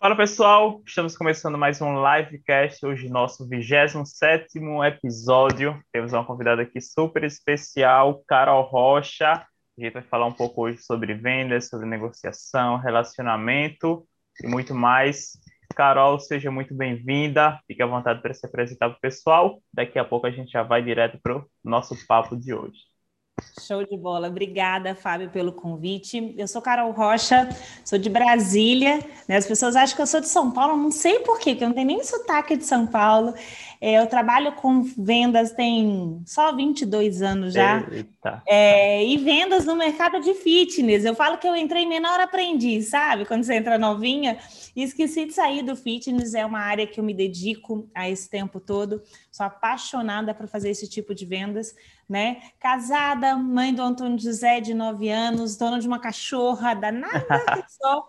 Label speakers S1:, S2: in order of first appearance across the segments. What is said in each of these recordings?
S1: Fala pessoal, estamos começando mais um livecast, hoje nosso 27 episódio. Temos uma convidada aqui super especial, Carol Rocha. A gente vai falar um pouco hoje sobre vendas, sobre negociação, relacionamento e muito mais. Carol, seja muito bem-vinda. Fique à vontade para se apresentar para o pessoal. Daqui a pouco a gente já vai direto para o nosso papo de hoje.
S2: Show de bola. Obrigada, Fábio, pelo convite. Eu sou Carol Rocha, sou de Brasília. Né? As pessoas acham que eu sou de São Paulo, não sei por quê, porque eu não tenho nem sotaque de São Paulo. É, eu trabalho com vendas tem só 22 anos já. É, e vendas no mercado de fitness. Eu falo que eu entrei menor aprendiz, sabe? Quando você entra novinha. E esqueci de sair do fitness, é uma área que eu me dedico a esse tempo todo. Sou apaixonada por fazer esse tipo de vendas, né? Casada, mãe do Antônio José, de 9 anos, dona de uma cachorra danada que só,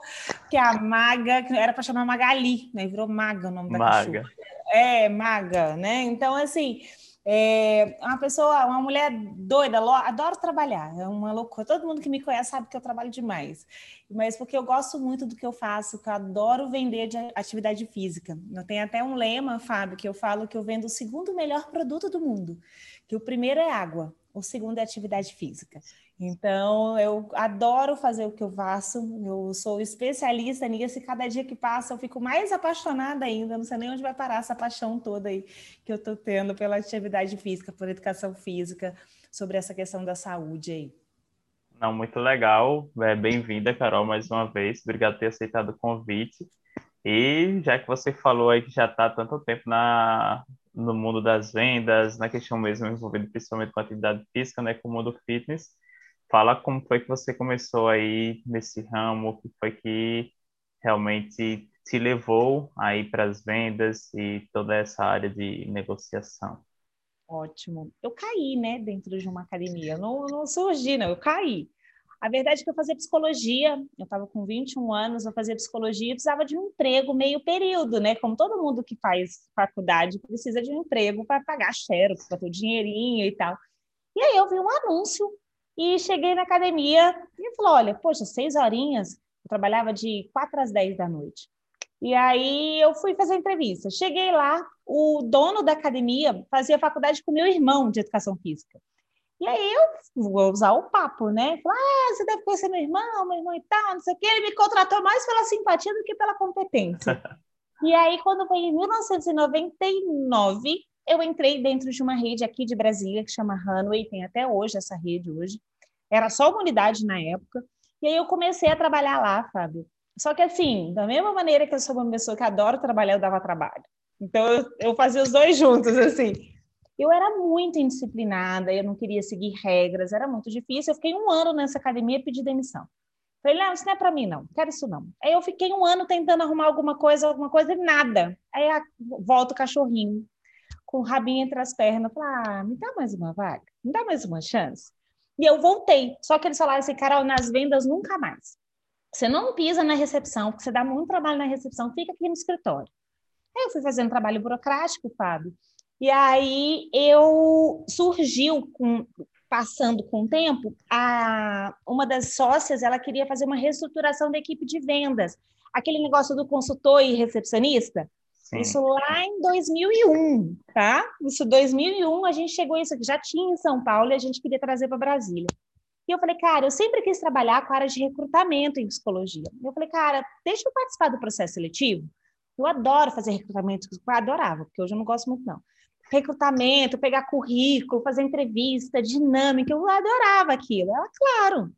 S2: que é a Maga, que era para chamar Magali, né? Virou Maga o nome da Maga. cachorra é maga, né? Então, assim, é uma pessoa, uma mulher doida, adoro trabalhar, é uma loucura. Todo mundo que me conhece sabe que eu trabalho demais, mas porque eu gosto muito do que eu faço, que eu adoro vender de atividade física. Eu tenho até um lema, Fábio, que eu falo que eu vendo o segundo melhor produto do mundo, que o primeiro é água, o segundo é atividade física. Então, eu adoro fazer o que eu faço, eu sou especialista nisso e cada dia que passa eu fico mais apaixonada ainda, não sei nem onde vai parar essa paixão toda aí que eu estou tendo pela atividade física, por educação física, sobre essa questão da saúde aí.
S1: Não, muito legal. É, Bem-vinda, Carol, mais uma vez. Obrigado por ter aceitado o convite. E já que você falou aí que já está tanto tempo na, no mundo das vendas, na questão mesmo envolvida principalmente com atividade física, né, com o mundo fitness, Fala como foi que você começou aí nesse ramo, o que foi que realmente te levou aí para as vendas e toda essa área de negociação.
S2: Ótimo. Eu caí, né, dentro de uma academia. Eu não, não surgi, não, eu caí. A verdade é que eu fazia psicologia, eu estava com 21 anos, eu fazia psicologia e precisava de um emprego meio período, né? Como todo mundo que faz faculdade precisa de um emprego para pagar xerox, para ter o dinheirinho e tal. E aí eu vi um anúncio e cheguei na academia e falou: olha, poxa, seis horinhas, eu trabalhava de quatro às dez da noite. E aí eu fui fazer a entrevista. Cheguei lá, o dono da academia fazia faculdade com meu irmão de educação física. E aí eu vou usar o papo, né? Falar, ah, você deve conhecer meu irmão, meu irmão e tal, não sei o quê. Ele me contratou mais pela simpatia do que pela competência. e aí, quando foi em 1999, eu entrei dentro de uma rede aqui de Brasília que chama Runway, tem até hoje essa rede hoje. Era só uma unidade na época. E aí eu comecei a trabalhar lá, Fábio. Só que assim, da mesma maneira que eu sou uma pessoa que adora trabalhar, eu dava trabalho. Então eu, eu fazia os dois juntos, assim. Eu era muito indisciplinada, eu não queria seguir regras, era muito difícil. Eu fiquei um ano nessa academia e pedi demissão. Falei, não, isso não é para mim, não, quero isso não. Aí eu fiquei um ano tentando arrumar alguma coisa, alguma coisa e nada. Aí volta o cachorrinho, com o rabinho entre as pernas. Falei, ah, me dá mais uma vaga, me dá mais uma chance. E eu voltei. Só que eles falaram assim, Carol, nas vendas nunca mais. Você não pisa na recepção, porque você dá muito trabalho na recepção, fica aqui no escritório. Aí eu fui fazendo trabalho burocrático, Fábio. E aí eu surgiu com passando com o tempo, a, uma das sócias ela queria fazer uma reestruturação da equipe de vendas, aquele negócio do consultor e recepcionista. Sim. Isso lá em 2001, tá? Isso 2001 a gente chegou isso aqui, já tinha em São Paulo e a gente queria trazer para Brasília. E eu falei, cara, eu sempre quis trabalhar com a área de recrutamento em psicologia. Eu falei, cara, deixa eu participar do processo seletivo. Eu adoro fazer recrutamento, eu adorava, porque hoje eu não gosto muito não. Recrutamento, pegar currículo, fazer entrevista, dinâmica, eu adorava aquilo. Ela, claro.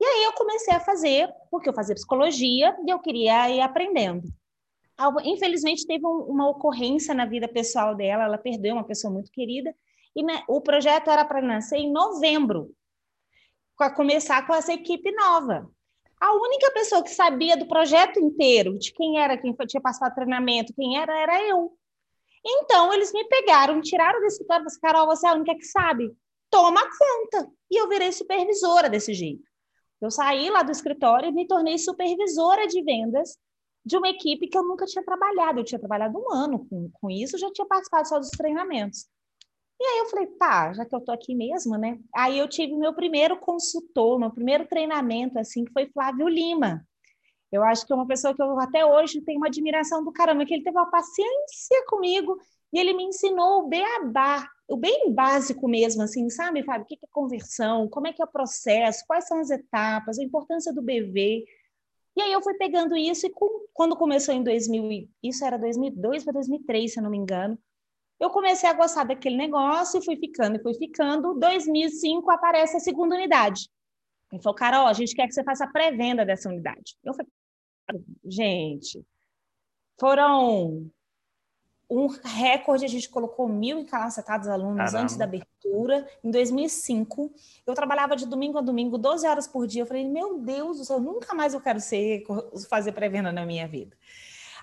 S2: E aí eu comecei a fazer, porque eu fazia psicologia e eu queria ir aprendendo infelizmente teve um, uma ocorrência na vida pessoal dela, ela perdeu uma pessoa muito querida, e né, o projeto era para nascer em novembro, para começar com essa equipe nova. A única pessoa que sabia do projeto inteiro, de quem era, quem tinha passado treinamento, quem era, era eu. Então, eles me pegaram, tiraram do escritório e Carol, você é a única que sabe. Toma conta. E eu virei supervisora desse jeito. Eu saí lá do escritório e me tornei supervisora de vendas de uma equipe que eu nunca tinha trabalhado. Eu tinha trabalhado um ano com, com isso, já tinha participado só dos treinamentos. E aí eu falei, tá, já que eu tô aqui mesmo, né? Aí eu tive meu primeiro consultor, meu primeiro treinamento, assim, que foi Flávio Lima. Eu acho que é uma pessoa que eu até hoje tenho uma admiração do caramba, que ele teve uma paciência comigo e ele me ensinou o beabá, o bem básico mesmo, assim, sabe, Fábio? O que é conversão? Como é que é o processo? Quais são as etapas? A importância do BV. E aí eu fui pegando isso e com, quando começou em 2000, isso era 2002 para 2003, se eu não me engano, eu comecei a gostar daquele negócio e fui ficando e fui ficando. 2005 aparece a segunda unidade. Ele falou, Carol, a gente quer que você faça a pré-venda dessa unidade. Eu falei, gente, foram um recorde, a gente colocou mil incapacitados alunos Caramba. antes da abertura, em 2005. Eu trabalhava de domingo a domingo, 12 horas por dia. Eu falei, meu Deus do céu, nunca mais eu quero ser, fazer pré-venda na minha vida.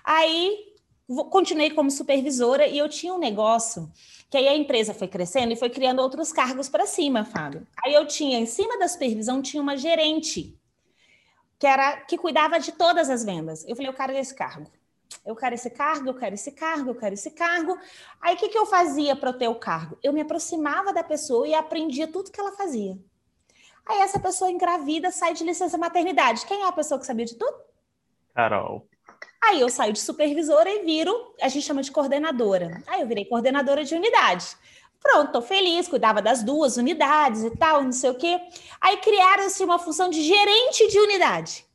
S2: Aí, continuei como supervisora e eu tinha um negócio que aí a empresa foi crescendo e foi criando outros cargos para cima, Fábio. Aí eu tinha, em cima da supervisão, tinha uma gerente que era que cuidava de todas as vendas. Eu falei, eu quero esse cargo. Eu quero esse cargo, eu quero esse cargo, eu quero esse cargo. Aí o que, que eu fazia para ter o cargo? Eu me aproximava da pessoa e aprendia tudo que ela fazia. Aí essa pessoa engravida sai de licença maternidade. Quem é a pessoa que sabia de tudo?
S1: Carol.
S2: Aí eu saio de supervisora e viro, a gente chama de coordenadora. Aí eu virei coordenadora de unidade. Pronto, tô feliz, cuidava das duas unidades e tal, não sei o quê. Aí criaram-se uma função de gerente de unidade,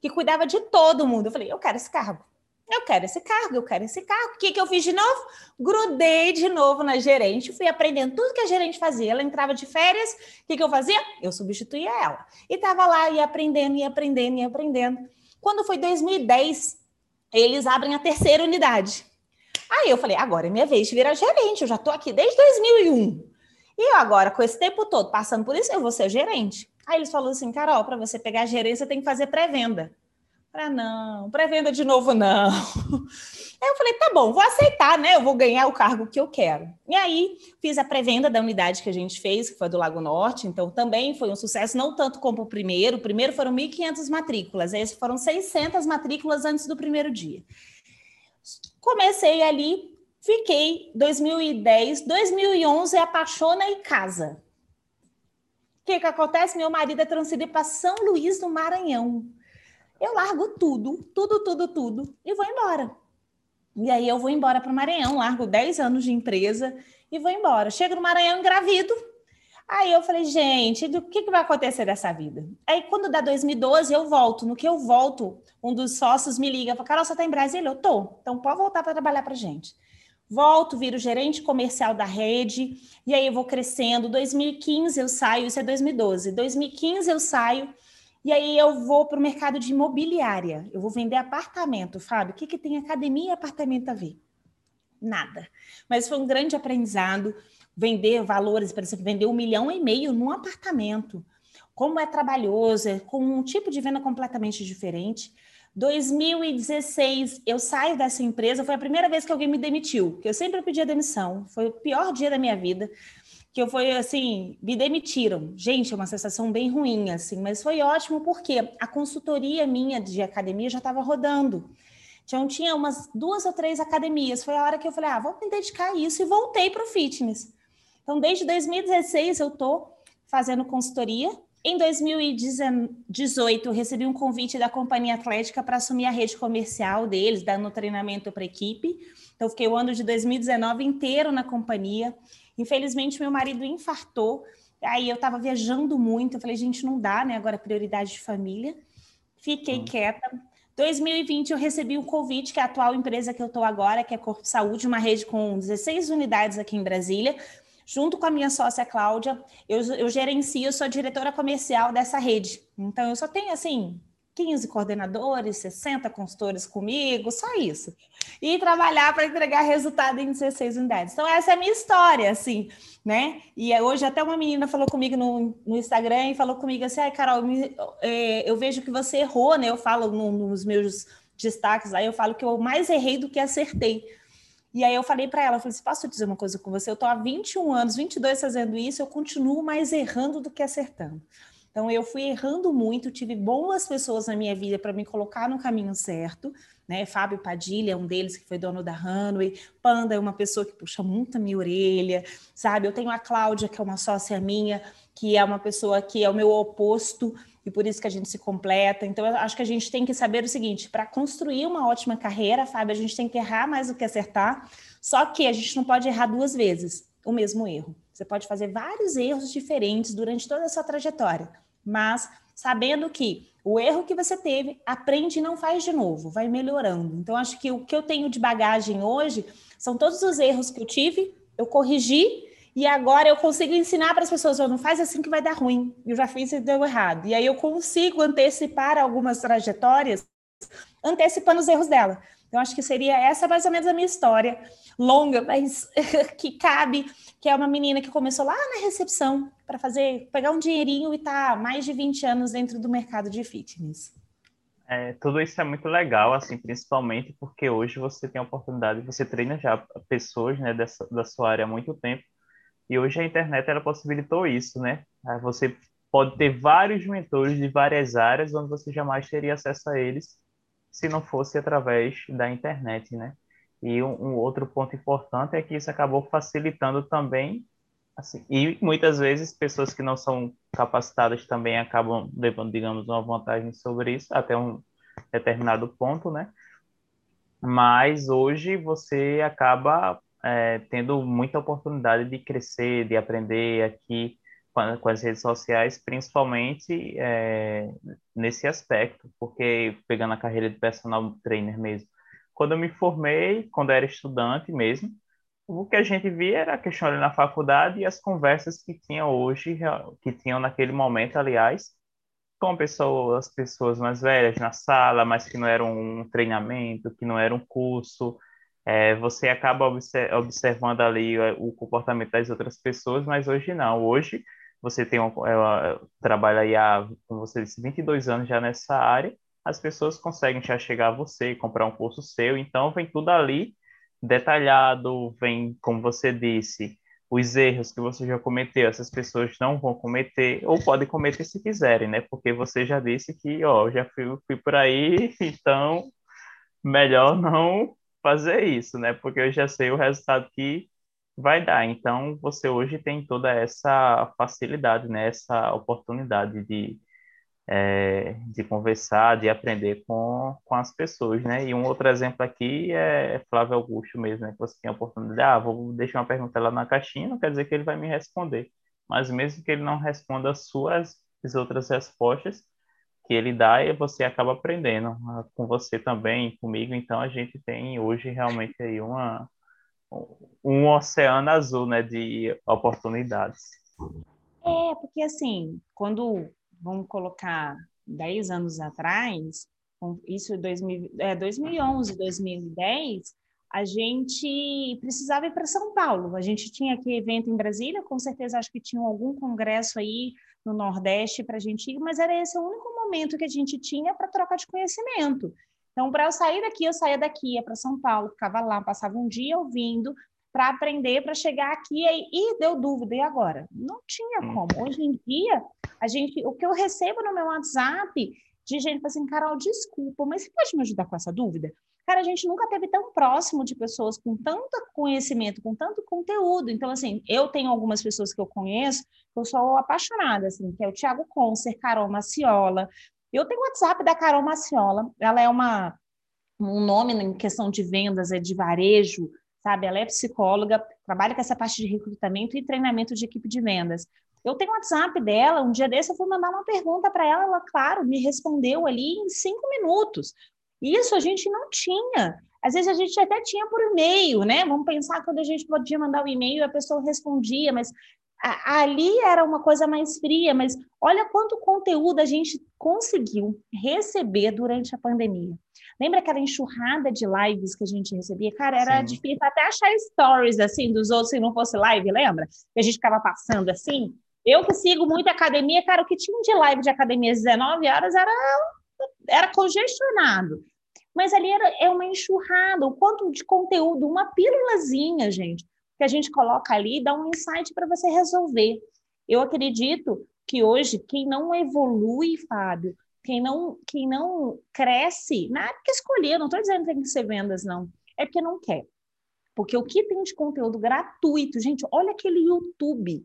S2: que cuidava de todo mundo. Eu falei, eu quero esse cargo. Eu quero esse cargo, eu quero esse cargo. O que, que eu fiz de novo? Grudei de novo na gerente, fui aprendendo tudo que a gerente fazia. Ela entrava de férias, o que, que eu fazia? Eu substituía ela. E estava lá, ia aprendendo, ia aprendendo, ia aprendendo. Quando foi 2010, eles abrem a terceira unidade. Aí eu falei, agora é minha vez de virar gerente, eu já estou aqui desde 2001. E eu agora, com esse tempo todo passando por isso, eu vou ser gerente. Aí eles falaram assim, Carol, para você pegar a gerência, tem que fazer pré-venda. Para não, pré-venda de novo não. Aí eu falei, tá bom, vou aceitar, né? Eu vou ganhar o cargo que eu quero. E aí fiz a pré-venda da unidade que a gente fez, que foi do Lago Norte, então também foi um sucesso, não tanto como o primeiro. O primeiro foram 1.500 matrículas, esse foram 600 matrículas antes do primeiro dia. Comecei ali, fiquei 2010, 2011 apaixona e casa. O que, que acontece? Meu marido é transferido para São Luís do Maranhão eu largo tudo, tudo, tudo, tudo e vou embora. E aí eu vou embora para o Maranhão, largo 10 anos de empresa e vou embora. Chego no Maranhão engravido. Aí eu falei, gente, o que, que vai acontecer dessa vida? Aí quando dá 2012, eu volto. No que eu volto, um dos sócios me liga, fala, Carol, você está em Brasília? Eu tô. Então pode voltar para trabalhar para gente. Volto, viro gerente comercial da rede, e aí eu vou crescendo. 2015 eu saio, isso é 2012. 2015 eu saio e aí eu vou para o mercado de imobiliária. Eu vou vender apartamento, Fábio. O que, que tem academia e apartamento a ver? Nada. Mas foi um grande aprendizado vender valores, por exemplo, vender um milhão e meio num apartamento. Como é trabalhoso, é com um tipo de venda completamente diferente. 2016, eu saio dessa empresa, foi a primeira vez que alguém me demitiu, que eu sempre pedi a demissão. Foi o pior dia da minha vida que eu fui assim, me demitiram. Gente, é uma sensação bem ruim, assim, mas foi ótimo porque a consultoria minha de academia já estava rodando. Então, tinha umas duas ou três academias. Foi a hora que eu falei, ah, vou me dedicar a isso e voltei para o fitness. Então, desde 2016 eu estou fazendo consultoria. Em 2018, eu recebi um convite da Companhia Atlética para assumir a rede comercial deles, dando treinamento para equipe. Então, fiquei o ano de 2019 inteiro na companhia. Infelizmente, meu marido infartou. Aí eu estava viajando muito. Eu falei, gente, não dá, né? Agora prioridade de família. Fiquei hum. quieta. 2020 eu recebi um convite que é a atual empresa que eu estou agora, que é Corpo Saúde, uma rede com 16 unidades aqui em Brasília. Junto com a minha sócia Cláudia, eu, eu gerencio, eu sou diretora comercial dessa rede. Então, eu só tenho, assim, 15 coordenadores, 60 consultores comigo, só isso. E trabalhar para entregar resultado em 16 unidades. Então, essa é a minha história, assim, né? E hoje até uma menina falou comigo no, no Instagram e falou comigo assim, ai, Carol, me, é, eu vejo que você errou, né? Eu falo no, nos meus destaques, aí eu falo que eu mais errei do que acertei. E aí eu falei para ela, eu falei assim, posso dizer uma coisa com você? Eu estou há 21 anos, 22 fazendo isso, eu continuo mais errando do que acertando. Então, eu fui errando muito, tive boas pessoas na minha vida para me colocar no caminho certo, né? Fábio Padilha é um deles que foi dono da Runway, Panda é uma pessoa que puxa muito a minha orelha, sabe? Eu tenho a Cláudia, que é uma sócia minha, que é uma pessoa que é o meu oposto, e por isso que a gente se completa. Então, eu acho que a gente tem que saber o seguinte: para construir uma ótima carreira, Fábio, a gente tem que errar mais do que acertar. Só que a gente não pode errar duas vezes o mesmo erro. Você pode fazer vários erros diferentes durante toda a sua trajetória, mas sabendo que o erro que você teve, aprende e não faz de novo, vai melhorando. Então, acho que o que eu tenho de bagagem hoje são todos os erros que eu tive, eu corrigi e agora eu consigo ensinar para as pessoas, oh, não faz assim que vai dar ruim. Eu já fiz e deu errado. E aí eu consigo antecipar algumas trajetórias, antecipando os erros dela. Então, acho que seria essa mais ou menos a minha história, longa, mas que cabe, que é uma menina que começou lá na recepção para fazer, pegar um dinheirinho e tá mais de 20 anos dentro do mercado de fitness.
S1: É, tudo isso é muito legal, assim, principalmente porque hoje você tem a oportunidade, você treina já pessoas, né, dessa, da sua área há muito tempo, e hoje a internet, ela possibilitou isso, né? Você pode ter vários mentores de várias áreas, onde você jamais teria acesso a eles, se não fosse através da internet, né? E um, um, outro ponto importante é que isso acabou facilitando também, assim, e muitas vezes pessoas que não são capacitadas também acabam levando, digamos, uma vantagem sobre isso, até um determinado ponto, né? Mas hoje você acaba é, tendo muita oportunidade de crescer, de aprender aqui com as redes sociais, principalmente é, nesse aspecto, porque pegando a carreira de personal trainer mesmo, quando eu me formei, quando eu era estudante mesmo, o que a gente via era a questão na faculdade e as conversas que tinha hoje, que tinham naquele momento, aliás, com pessoas, pessoas mais velhas na sala, mas que não era um treinamento, que não era um curso, é, você acaba observando ali é, o comportamento das outras pessoas, mas hoje não. Hoje você tem um, é, trabalha aí há, como você disse, 22 anos já nessa área, as pessoas conseguem já chegar a você, comprar um curso seu, então vem tudo ali detalhado, vem, como você disse, os erros que você já cometeu, essas pessoas não vão cometer, ou podem cometer se quiserem, né? Porque você já disse que, ó, já fui, fui por aí, então melhor não fazer isso, né? Porque eu já sei o resultado que vai dar. Então, você hoje tem toda essa facilidade, né? Essa oportunidade de, é, de conversar, de aprender com, com as pessoas, né? E um outro exemplo aqui é Flávio Augusto mesmo, né? Que você tem a oportunidade, ah, vou deixar uma pergunta lá na caixinha, não quer dizer que ele vai me responder. Mas mesmo que ele não responda as suas as outras respostas, que ele dá e você acaba aprendendo ah, com você também, comigo. Então a gente tem hoje realmente aí uma um oceano azul, né, de oportunidades.
S2: É, porque assim, quando vamos colocar 10 anos atrás, isso em 2000, é, 2011, 2010, a gente precisava ir para São Paulo. A gente tinha aqui evento em Brasília, com certeza acho que tinha algum congresso aí no Nordeste para a gente ir, mas era esse o único momento que a gente tinha para trocar de conhecimento. Então, para eu sair daqui, eu saía daqui, ia para São Paulo, ficava lá, passava um dia ouvindo para aprender, para chegar aqui e, e deu dúvida, e agora? Não tinha hum. como. Hoje em dia, a gente, o que eu recebo no meu WhatsApp de gente assim, Carol, desculpa, mas você pode me ajudar com essa dúvida? Cara, a gente nunca teve tão próximo de pessoas com tanto conhecimento, com tanto conteúdo. Então, assim, eu tenho algumas pessoas que eu conheço, que eu sou apaixonada, assim, que é o Tiago Concer, Carol Maciola. Eu tenho o WhatsApp da Carol Maciola, ela é uma um nome em questão de vendas, é de varejo, sabe? Ela é psicóloga, trabalha com essa parte de recrutamento e treinamento de equipe de vendas. Eu tenho o WhatsApp dela, um dia desse eu fui mandar uma pergunta para ela, ela, claro, me respondeu ali em cinco minutos. Isso a gente não tinha. Às vezes a gente até tinha por e-mail, né? Vamos pensar quando a gente podia mandar o um e-mail, a pessoa respondia, mas ali era uma coisa mais fria, mas olha quanto conteúdo a gente conseguiu receber durante a pandemia. Lembra aquela enxurrada de lives que a gente recebia? Cara, era Sim. difícil até achar stories assim dos outros se não fosse live, lembra? Que a gente ficava passando assim. Eu que sigo muito academia, cara, o que tinha de live de academia às 19 horas era, era congestionado. Mas ali era, é uma enxurrada, o quanto de conteúdo, uma pílulazinha, gente, que a gente coloca ali, dá um insight para você resolver. Eu acredito que hoje, quem não evolui, Fábio, quem não, quem não cresce, não é porque escolher, não estou dizendo que tem que ser vendas, não, é porque não quer. Porque o que tem de conteúdo gratuito, gente, olha aquele YouTube.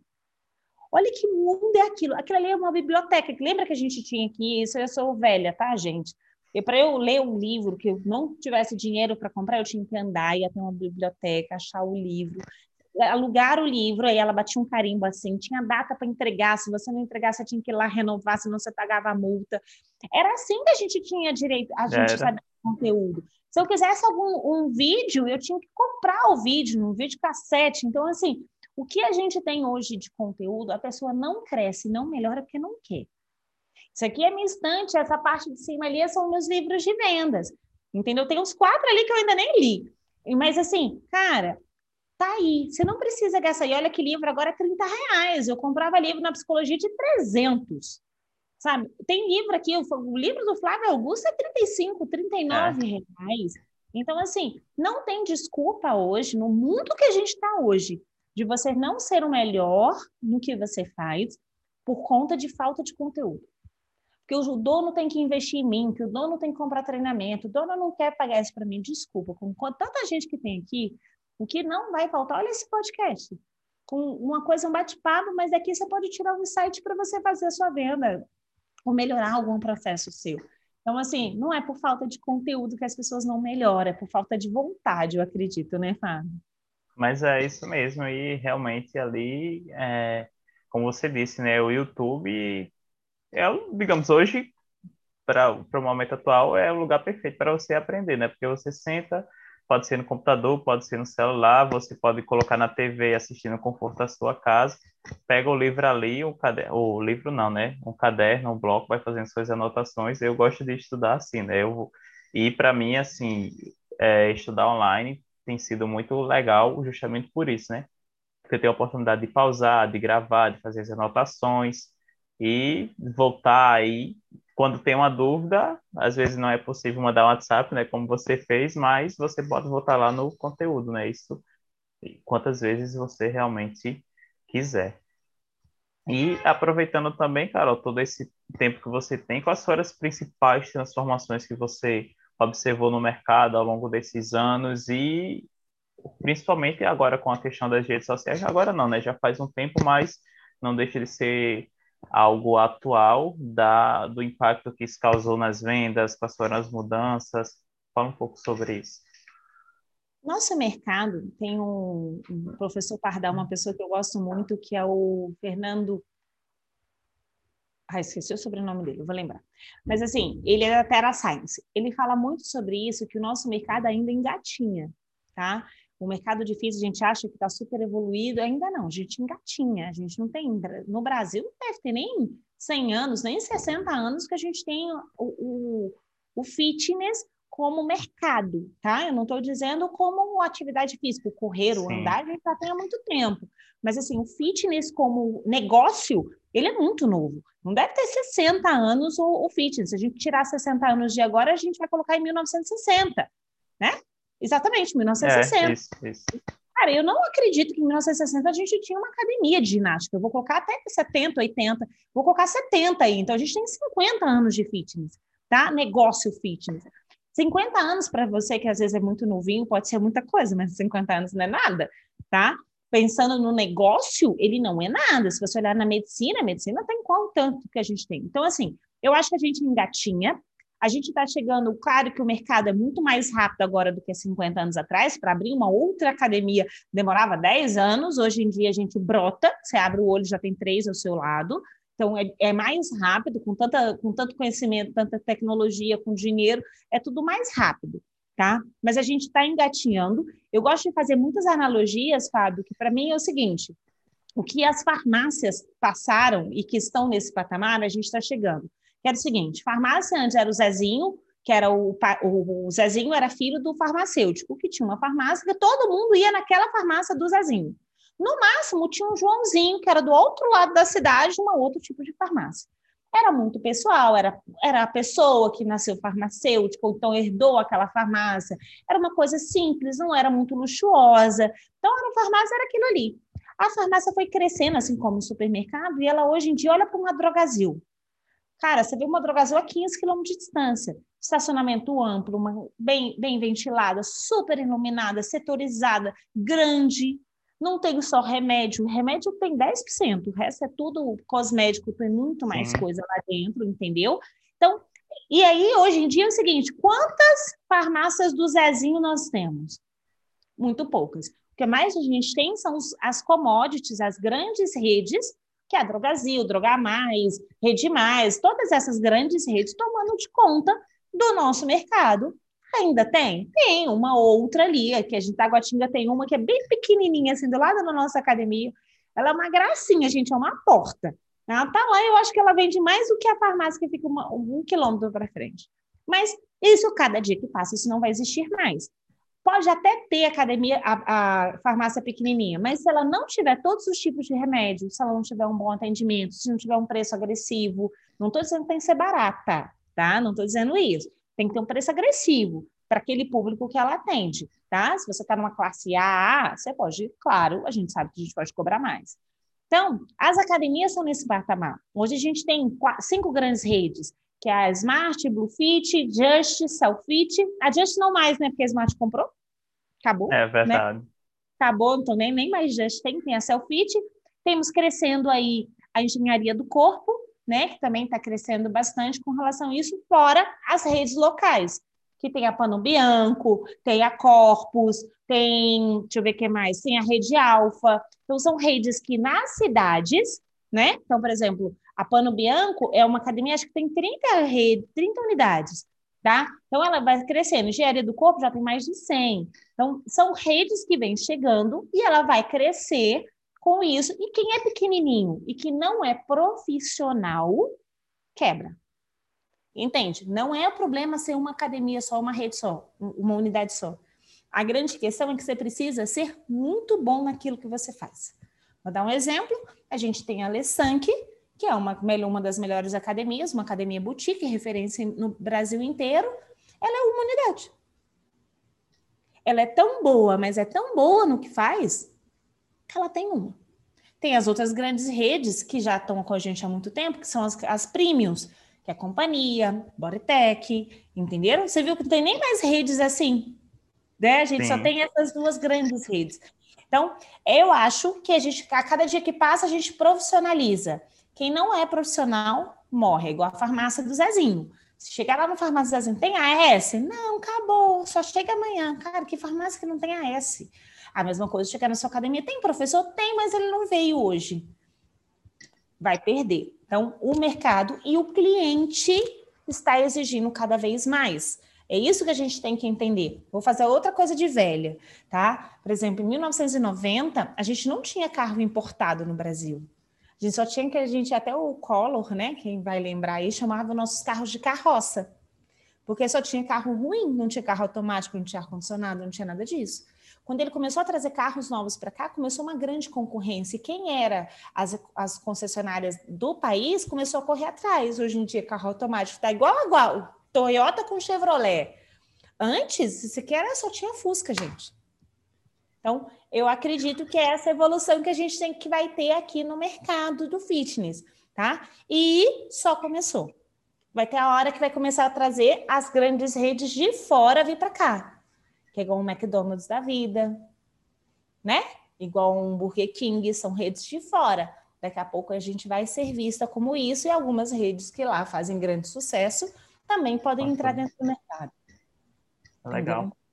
S2: Olha que mundo é aquilo. Aquilo ali é uma biblioteca. Lembra que a gente tinha aqui? Isso eu sou velha, tá, gente? E para eu ler um livro que eu não tivesse dinheiro para comprar, eu tinha que andar, ia até uma biblioteca, achar o livro, alugar o livro, aí ela batia um carimbo assim, tinha data para entregar, se você não entregasse, você tinha que ir lá renovar, senão você pagava a multa. Era assim que a gente tinha direito, a gente Era. sabia conteúdo. Se eu quisesse algum um vídeo, eu tinha que comprar o vídeo, um vídeo cassete. Então, assim, o que a gente tem hoje de conteúdo, a pessoa não cresce, não melhora porque não quer. Isso aqui é minha estante, essa parte de cima ali são meus livros de vendas. Entendeu? Tem uns quatro ali que eu ainda nem li. Mas assim, cara, tá aí. Você não precisa gastar. E olha que livro agora é 30 reais. Eu comprava livro na psicologia de 300. Sabe? Tem livro aqui, o, livro do Flávio Augusto é 35, 39 é. reais. Então, assim, não tem desculpa hoje, no mundo que a gente está hoje, de você não ser o melhor no que você faz por conta de falta de conteúdo que o dono tem que investir em mim, que o dono tem que comprar treinamento, o dono não quer pagar isso para mim. Desculpa, com tanta gente que tem aqui, o que não vai faltar, olha esse podcast. Com uma coisa, um bate-papo, mas daqui você pode tirar um insight para você fazer a sua venda ou melhorar algum processo seu. Então, assim, não é por falta de conteúdo que as pessoas não melhoram, é por falta de vontade, eu acredito, né, Fábio?
S1: Mas é isso mesmo, e realmente ali, é, como você disse, né, o YouTube é, digamos, hoje, para o momento atual, é o lugar perfeito para você aprender, né? Porque você senta, pode ser no computador, pode ser no celular, você pode colocar na TV assistir no conforto da sua casa, pega o livro ali, o caderno, o livro não, né? Um caderno, um bloco, vai fazendo suas anotações. Eu gosto de estudar assim, né? Eu, e para mim, assim, é, estudar online tem sido muito legal justamente por isso, né? Porque eu tenho a oportunidade de pausar, de gravar, de fazer as anotações, e voltar aí quando tem uma dúvida, às vezes não é possível mandar um WhatsApp, né, como você fez, mas você pode voltar lá no conteúdo, né, isso quantas vezes você realmente quiser. E aproveitando também, Carol, todo esse tempo que você tem, quais foram as principais transformações que você observou no mercado ao longo desses anos e principalmente agora com a questão das redes sociais, agora não, né, já faz um tempo, mas não deixa de ser algo atual da, do impacto que isso causou nas vendas, quais foram as mudanças. Fala um pouco sobre isso.
S2: Nosso mercado tem um, um professor Pardal, uma pessoa que eu gosto muito, que é o Fernando. Ah, esqueci o sobrenome dele, vou lembrar. Mas assim, ele é da Terra Science. Ele fala muito sobre isso, que o nosso mercado ainda engatinha, tá? O mercado difícil, a gente acha que está super evoluído, ainda não, a gente engatinha, a gente não tem, no Brasil não deve ter nem 100 anos, nem 60 anos que a gente tem o, o, o fitness como mercado, tá? Eu não estou dizendo como atividade física, correr, o andar, a gente já tem há muito tempo. Mas, assim, o fitness como negócio, ele é muito novo. Não deve ter 60 anos o, o fitness. Se a gente tirar 60 anos de agora, a gente vai colocar em 1960, né? Exatamente, 1960. É, isso, isso. Cara, eu não acredito que em 1960 a gente tinha uma academia de ginástica. Eu vou colocar até 70, 80, vou colocar 70 aí. Então a gente tem 50 anos de fitness, tá? Negócio fitness. 50 anos para você que às vezes é muito novinho, pode ser muita coisa, mas 50 anos não é nada, tá? Pensando no negócio, ele não é nada. Se você olhar na medicina, a medicina tem qual tanto que a gente tem. Então, assim, eu acho que a gente engatinha, a gente está chegando, claro que o mercado é muito mais rápido agora do que 50 anos atrás. Para abrir uma outra academia demorava 10 anos, hoje em dia a gente brota, você abre o olho já tem três ao seu lado. Então, é, é, mais rápido, com, tanta, com tanto conhecimento, tanta tecnologia, com dinheiro, é tudo mais rápido, tá? Mas a gente está engatinhando. Eu gosto de fazer muitas analogias, Fábio, que para mim é o seguinte: o que as farmácias passaram e que estão nesse patamar, a gente está chegando que era o seguinte: farmácia antes era o Zezinho, que era o, o, Zezinho era filho do farmacêutico, que tinha uma farmácia, que todo mundo ia naquela farmácia do Zezinho. No máximo, tinha um Joãozinho, que era do outro lado da cidade, uma outro tipo de farmácia. Era muito pessoal, era, era a pessoa que nasceu farmacêutico, então herdou aquela farmácia. Era uma coisa simples, não era muito luxuosa. Então, a farmácia era aquilo ali. A farmácia foi crescendo, assim como o supermercado, e ela hoje em dia olha para uma drogazil. Cara, você vê uma drogazil a 15 quilômetros de distância, estacionamento amplo, uma, bem, bem ventilada, super iluminada, setorizada, grande. Não tem só remédio, o remédio tem 10%, o resto é tudo cosmético, tem muito mais coisa lá dentro, entendeu? Então, e aí, hoje em dia é o seguinte: quantas farmácias do Zezinho nós temos? Muito poucas. O que mais a gente tem são as commodities, as grandes redes, que é a Drogazil, Drogar Mais, Rede Mais, todas essas grandes redes tomando de conta do nosso mercado. Ainda tem? Tem uma outra ali, que a gente, a Guatinga tem uma que é bem pequenininha, assim, do lado da nossa academia. Ela é uma gracinha, gente, é uma porta. Ela tá lá, eu acho que ela vende mais do que a farmácia que fica uma, um quilômetro para frente. Mas isso, cada dia que passa, isso não vai existir mais. Pode até ter academia, a, a, farmácia pequenininha, mas se ela não tiver todos os tipos de remédios, se ela não tiver um bom atendimento, se não tiver um preço agressivo, não estou dizendo que tem que ser barata, tá? Não estou dizendo isso. Tem que ter um preço agressivo para aquele público que ela atende, tá? Se você está numa classe A, você pode, claro, a gente sabe que a gente pode cobrar mais. Então, as academias são nesse patamar. Hoje a gente tem cinco grandes redes que é a Smart, Bluefit, Just, Selfit. A Just não mais, né? Porque a Smart comprou. Acabou.
S1: É verdade. Né?
S2: Acabou, então nem, nem mais Just tem, tem a Selfit. Temos crescendo aí a engenharia do corpo, né? Que também está crescendo bastante com relação a isso, fora as redes locais, que tem a Pano Bianco, tem a Corpus, tem, deixa eu ver o que mais, tem a Rede Alfa. Então, são redes que nas cidades, né? Então, por exemplo, a Pano Bianco é uma academia, acho que tem 30, rede, 30 unidades, tá? Então, ela vai crescendo. Engenharia do corpo já tem mais de 100. Então, são redes que vêm chegando e ela vai crescer com isso. E quem é pequenininho e que não é profissional, quebra. Entende? Não é problema ser uma academia só, uma rede só, uma unidade só. A grande questão é que você precisa ser muito bom naquilo que você faz. Vou dar um exemplo. A gente tem a Lessank, que é uma, uma das melhores academias, uma academia boutique, referência no Brasil inteiro, ela é uma unidade. Ela é tão boa, mas é tão boa no que faz, que ela tem uma. Tem as outras grandes redes que já estão com a gente há muito tempo, que são as, as premiums, que é a Companhia, Bodytech, entenderam? Você viu que não tem nem mais redes assim, né? A gente Sim. só tem essas duas grandes redes. Então, eu acho que a gente, a cada dia que passa, a gente profissionaliza. Quem não é profissional morre, igual a farmácia do Zezinho. Se chegar lá no farmácia do Zezinho, tem AS? Não, acabou, só chega amanhã. Cara, que farmácia que não tem AS? A mesma coisa chegar na sua academia, tem professor? Tem, mas ele não veio hoje. Vai perder. Então, o mercado e o cliente está exigindo cada vez mais. É isso que a gente tem que entender. Vou fazer outra coisa de velha, tá? Por exemplo, em 1990, a gente não tinha carro importado no Brasil. A gente só tinha que a gente, até o Collor, né? Quem vai lembrar aí, chamava nossos carros de carroça. Porque só tinha carro ruim, não tinha carro automático, não tinha ar-condicionado, não tinha nada disso. Quando ele começou a trazer carros novos para cá, começou uma grande concorrência. E quem era as, as concessionárias do país começou a correr atrás. Hoje em dia, carro automático está igual a igual. Toyota com Chevrolet. Antes, se quer, só tinha Fusca, gente. Então, eu acredito que é essa evolução que a gente tem que vai ter aqui no mercado do fitness, tá? E só começou. Vai ter a hora que vai começar a trazer as grandes redes de fora vir para cá, que é igual um McDonald's da vida, né? Igual um Burger King, são redes de fora. Daqui a pouco a gente vai ser vista como isso e algumas redes que lá fazem grande sucesso também podem Nossa. entrar dentro do mercado.
S1: Legal. Entendeu?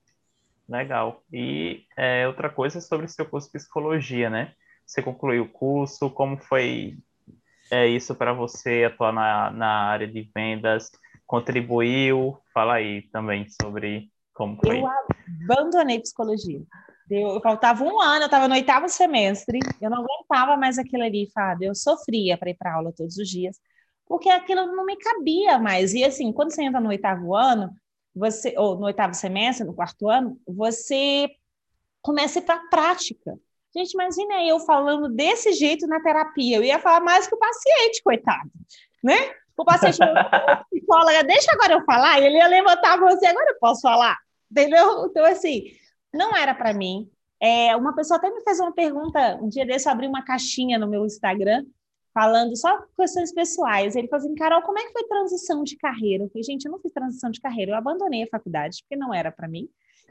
S1: Legal. E é, outra coisa sobre o seu curso de psicologia, né? Você concluiu o curso, como foi é, isso para você atuar na, na área de vendas? Contribuiu? Fala aí também sobre como foi.
S2: Eu abandonei psicologia. Eu, faltava um ano, eu estava no oitavo semestre, eu não aguentava mais aquilo ali, Fábio. Eu sofria para ir para aula todos os dias, porque aquilo não me cabia mais. E assim, quando você entra no oitavo ano, você, ou no oitavo semestre, no quarto ano, você começa a para a prática. Gente, imagina eu falando desse jeito na terapia. Eu ia falar mais que o paciente, coitado, né? O paciente, psicóloga, deixa agora eu falar, ele ia levantar você, agora eu posso falar, entendeu? Então, assim, não era para mim. É, uma pessoa até me fez uma pergunta, um dia desse eu abri uma caixinha no meu Instagram, falando só questões pessoais. Ele falou assim, Carol, como é que foi transição de carreira? Eu falei, gente, eu não fiz transição de carreira, eu abandonei a faculdade, porque não era para mim,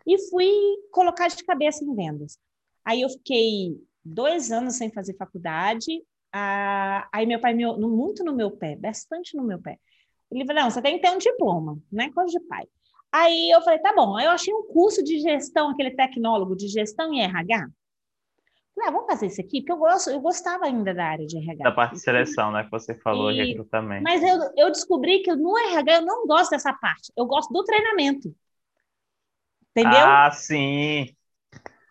S2: e fui colocar de cabeça em vendas. Aí eu fiquei dois anos sem fazer faculdade. Ah, aí meu pai, me, muito no meu pé, bastante no meu pé. Ele falou: não, você tem que ter um diploma, não é coisa de pai. Aí eu falei: tá bom. Aí eu achei um curso de gestão, aquele tecnólogo de gestão em RH. Falei, ah, vamos fazer isso aqui, porque eu, gosto, eu gostava ainda da área de RH.
S1: Da parte de seleção, né, que você falou, e... recrutamento.
S2: Mas eu, eu descobri que no RH eu não gosto dessa parte, eu gosto do treinamento. Entendeu?
S1: Ah, sim.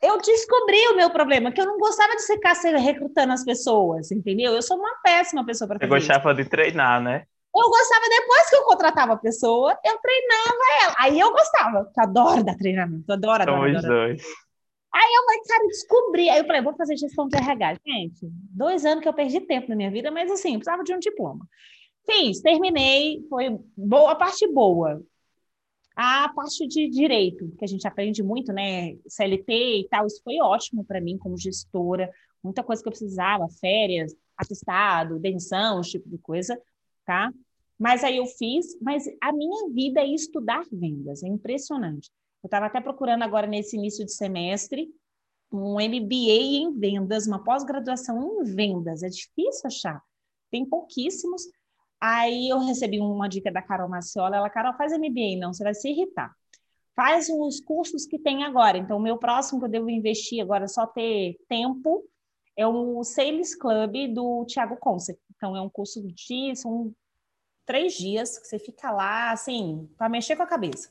S2: Eu descobri o meu problema, que eu não gostava de ficar recrutando as pessoas, entendeu? Eu sou uma péssima pessoa para fazer
S1: Você gostava isso. de treinar, né?
S2: Eu gostava depois que eu contratava a pessoa, eu treinava ela. Aí eu gostava, eu adoro dar treinamento, adoro, adoro,
S1: Somos
S2: adoro.
S1: dois.
S2: Aí eu falei, cara, descobri. Aí eu falei, vou fazer gestão de RH. Gente, dois anos que eu perdi tempo na minha vida, mas assim, precisava de um diploma. Fiz, terminei, foi boa, a parte boa. A parte de direito, que a gente aprende muito, né? CLT e tal, isso foi ótimo para mim como gestora. Muita coisa que eu precisava, férias, atestado, demissão, esse tipo de coisa, tá? Mas aí eu fiz, mas a minha vida é estudar vendas, é impressionante. Eu estava até procurando agora nesse início de semestre um MBA em vendas, uma pós-graduação em vendas. É difícil achar. Tem pouquíssimos. Aí eu recebi uma dica da Carol Maciola. Ela, Carol, faz MBA, não, você vai se irritar. Faz os cursos que tem agora. Então, o meu próximo que eu devo investir agora, só ter tempo, é o Sales Club do Thiago Conce. Então, é um curso de são três dias que você fica lá, assim, para mexer com a cabeça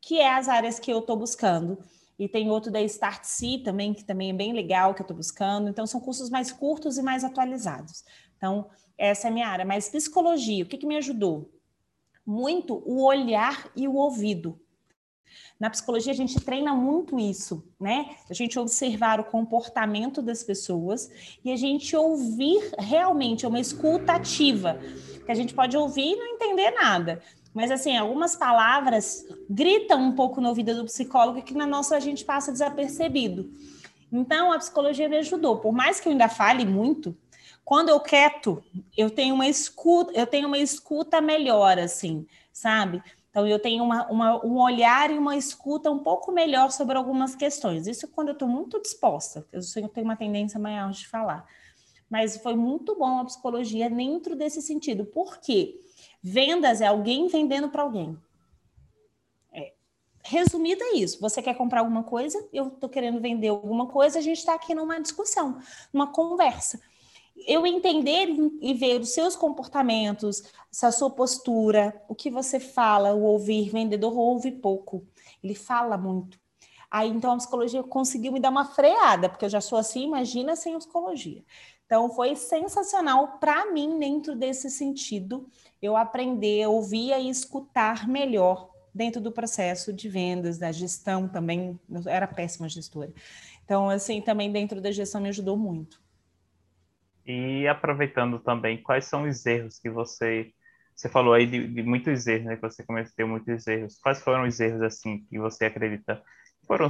S2: que é as áreas que eu estou buscando. E tem outro da Startse também, que também é bem legal, que eu estou buscando. Então, são cursos mais curtos e mais atualizados. Então, essa é a minha área. Mas psicologia, o que, que me ajudou? Muito o olhar e o ouvido. Na psicologia, a gente treina muito isso, né? A gente observar o comportamento das pessoas e a gente ouvir realmente, é uma escuta ativa, que a gente pode ouvir e não entender nada. Mas, assim, algumas palavras gritam um pouco no ouvido do psicólogo que na nossa a gente passa desapercebido. Então, a psicologia me ajudou. Por mais que eu ainda fale muito, quando eu quieto, eu tenho uma escuta, eu tenho uma escuta melhor, assim, sabe? Então, eu tenho uma, uma, um olhar e uma escuta um pouco melhor sobre algumas questões. Isso quando eu estou muito disposta. Eu, tenho uma tendência maior de falar. Mas foi muito bom a psicologia dentro desse sentido. Por quê? Vendas é alguém vendendo para alguém. É. Resumido é isso. Você quer comprar alguma coisa, eu estou querendo vender alguma coisa, a gente está aqui numa discussão, numa conversa. Eu entender e ver os seus comportamentos, a sua postura, o que você fala, o ouvir, vendedor ouve pouco, ele fala muito. Aí então a psicologia conseguiu me dar uma freada, porque eu já sou assim, imagina sem psicologia. Então foi sensacional para mim dentro desse sentido eu aprender, ouvir e escutar melhor dentro do processo de vendas, da gestão também. Eu era péssima gestora. Então, assim, também dentro da gestão me ajudou muito.
S1: E aproveitando também, quais são os erros que você. Você falou aí de, de muitos erros, né? Que você cometeu muitos erros. Quais foram os erros, assim, que você acredita foram,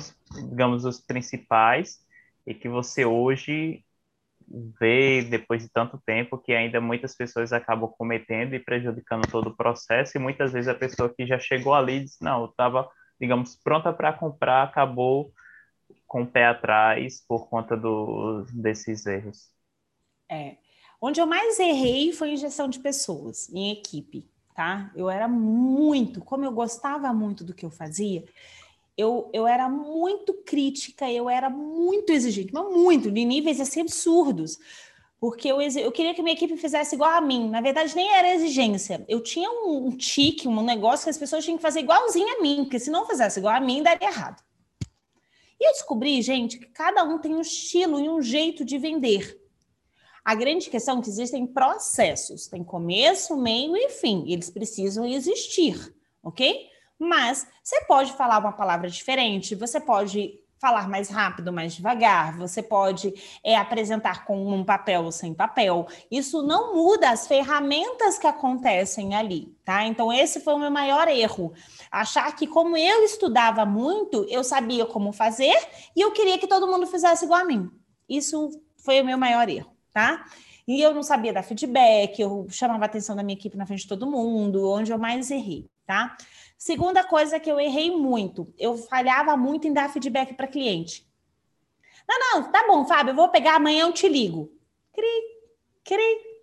S1: digamos, os principais e que você hoje vê depois de tanto tempo que ainda muitas pessoas acabam cometendo e prejudicando todo o processo e muitas vezes a pessoa que já chegou ali diz não, eu estava, digamos, pronta para comprar, acabou com o pé atrás por conta do, desses erros.
S2: É. Onde eu mais errei foi em gestão de pessoas, em equipe, tá? Eu era muito, como eu gostava muito do que eu fazia, eu, eu era muito crítica, eu era muito exigente, mas muito, de níveis assim absurdos. Porque eu, eu queria que minha equipe fizesse igual a mim. Na verdade, nem era exigência. Eu tinha um, um tique, um negócio que as pessoas tinham que fazer igualzinho a mim, porque se não fizesse igual a mim, daria errado. E eu descobri, gente, que cada um tem um estilo e um jeito de vender. A grande questão é que existem processos, tem começo, meio e fim, eles precisam existir, ok? Mas você pode falar uma palavra diferente, você pode falar mais rápido, mais devagar, você pode é, apresentar com um papel ou sem papel. Isso não muda as ferramentas que acontecem ali, tá? Então, esse foi o meu maior erro. Achar que, como eu estudava muito, eu sabia como fazer e eu queria que todo mundo fizesse igual a mim. Isso foi o meu maior erro, tá? E eu não sabia dar feedback, eu chamava a atenção da minha equipe na frente de todo mundo, onde eu mais errei, tá? Segunda coisa que eu errei muito, eu falhava muito em dar feedback para cliente. Não, não, tá bom, Fábio, eu vou pegar amanhã, eu te ligo. Cri, cri.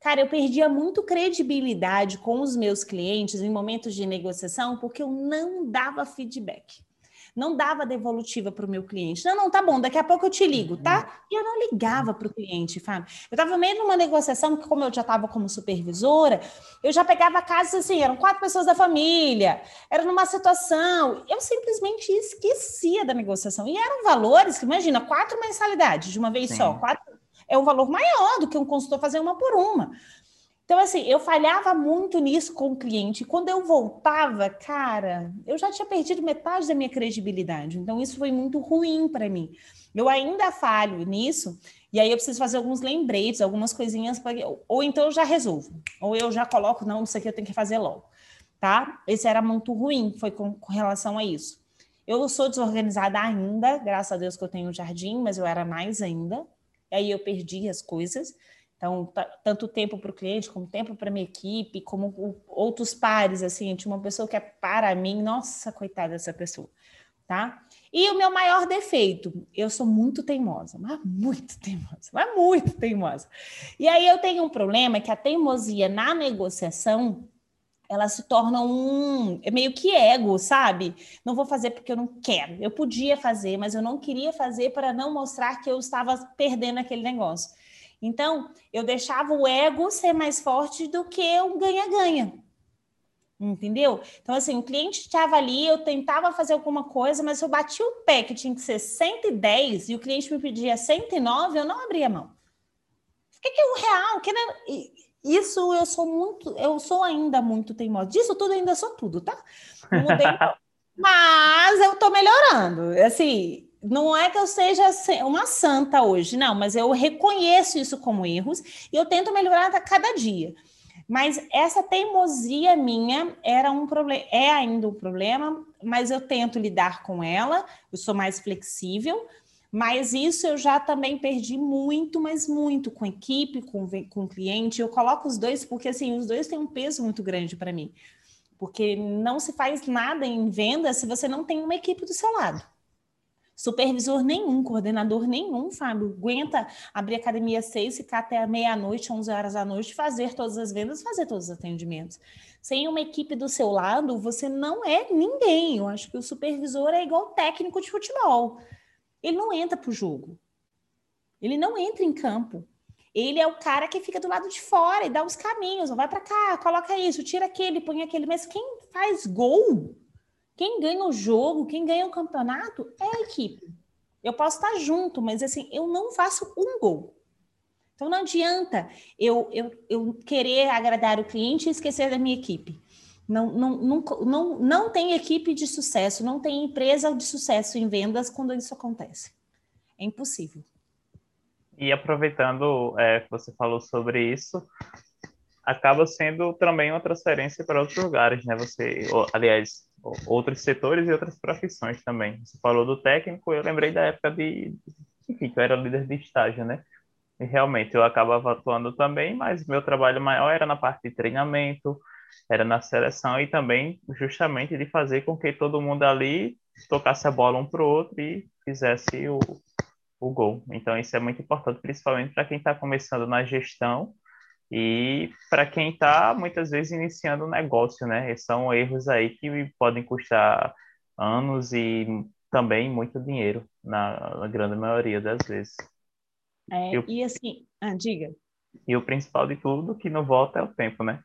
S2: Cara, eu perdia muito credibilidade com os meus clientes em momentos de negociação porque eu não dava feedback não dava devolutiva para o meu cliente. Não, não, tá bom, daqui a pouco eu te ligo, tá? Uhum. E eu não ligava para o cliente, Fábio. Eu estava meio numa negociação, que como eu já estava como supervisora, eu já pegava casos assim, eram quatro pessoas da família, era numa situação, eu simplesmente esquecia da negociação. E eram valores que, imagina, quatro mensalidades de uma vez Sim. só, quatro é um valor maior do que um consultor fazer uma por uma. Então, assim, eu falhava muito nisso com o cliente. Quando eu voltava, cara, eu já tinha perdido metade da minha credibilidade. Então, isso foi muito ruim para mim. Eu ainda falho nisso, e aí eu preciso fazer alguns lembretes, algumas coisinhas, pra... ou então eu já resolvo, ou eu já coloco, não, isso aqui eu tenho que fazer logo, tá? Esse era muito ruim, foi com, com relação a isso. Eu sou desorganizada ainda, graças a Deus que eu tenho um jardim, mas eu era mais ainda. E aí eu perdi as coisas. Então, tanto tempo para o cliente, como tempo para minha equipe, como outros pares, assim, tinha uma pessoa que é para mim, nossa, coitada dessa pessoa, tá? E o meu maior defeito, eu sou muito teimosa, mas muito teimosa, mas muito teimosa. E aí eu tenho um problema que a teimosia na negociação, ela se torna um é meio que ego, sabe? Não vou fazer porque eu não quero. Eu podia fazer, mas eu não queria fazer para não mostrar que eu estava perdendo aquele negócio. Então, eu deixava o ego ser mais forte do que o ganha-ganha. Entendeu? Então, assim, o cliente estava ali, eu tentava fazer alguma coisa, mas eu bati o pé que tinha que ser 110 e o cliente me pedia 109, eu não abria a mão. O que, é o real? Que Isso eu sou muito, eu sou ainda muito teimosa. Disso tudo ainda sou tudo, tá? Mudei, mas eu tô melhorando. Assim, não é que eu seja uma santa hoje, não, mas eu reconheço isso como erros e eu tento melhorar a cada dia. Mas essa teimosia minha era um problema, é ainda um problema, mas eu tento lidar com ela, eu sou mais flexível, mas isso eu já também perdi muito, mas muito com equipe, com, com cliente. Eu coloco os dois porque assim, os dois têm um peso muito grande para mim. Porque não se faz nada em venda se você não tem uma equipe do seu lado. Supervisor nenhum, coordenador nenhum, Fábio, aguenta abrir academia seis, ficar até meia-noite, 11 horas da noite, fazer todas as vendas, fazer todos os atendimentos. Sem uma equipe do seu lado, você não é ninguém. Eu acho que o supervisor é igual técnico de futebol. Ele não entra para o jogo. Ele não entra em campo. Ele é o cara que fica do lado de fora e dá os caminhos. Vai para cá, coloca isso, tira aquele, põe aquele. Mas quem faz gol quem ganha o jogo, quem ganha o campeonato é a equipe. Eu posso estar junto, mas assim, eu não faço um gol. Então não adianta eu, eu, eu querer agradar o cliente e esquecer da minha equipe. Não, não, não, não, não tem equipe de sucesso, não tem empresa de sucesso em vendas quando isso acontece. É impossível.
S1: E aproveitando é, que você falou sobre isso, acaba sendo também uma transferência para outros lugares, né? Você, aliás, outros setores e outras profissões também. Você falou do técnico, eu lembrei da época de, enfim, que eu era líder de estágio, né? E realmente eu acabava atuando também, mas meu trabalho maior era na parte de treinamento, era na seleção e também justamente de fazer com que todo mundo ali tocasse a bola um para o outro e fizesse o, o gol. Então isso é muito importante, principalmente para quem está começando na gestão e para quem está muitas vezes iniciando um negócio, né? São erros aí que podem custar anos e também muito dinheiro, na, na grande maioria das vezes.
S2: É, e, o, e assim, ah, diga.
S1: E o principal de tudo que não volta é o tempo, né?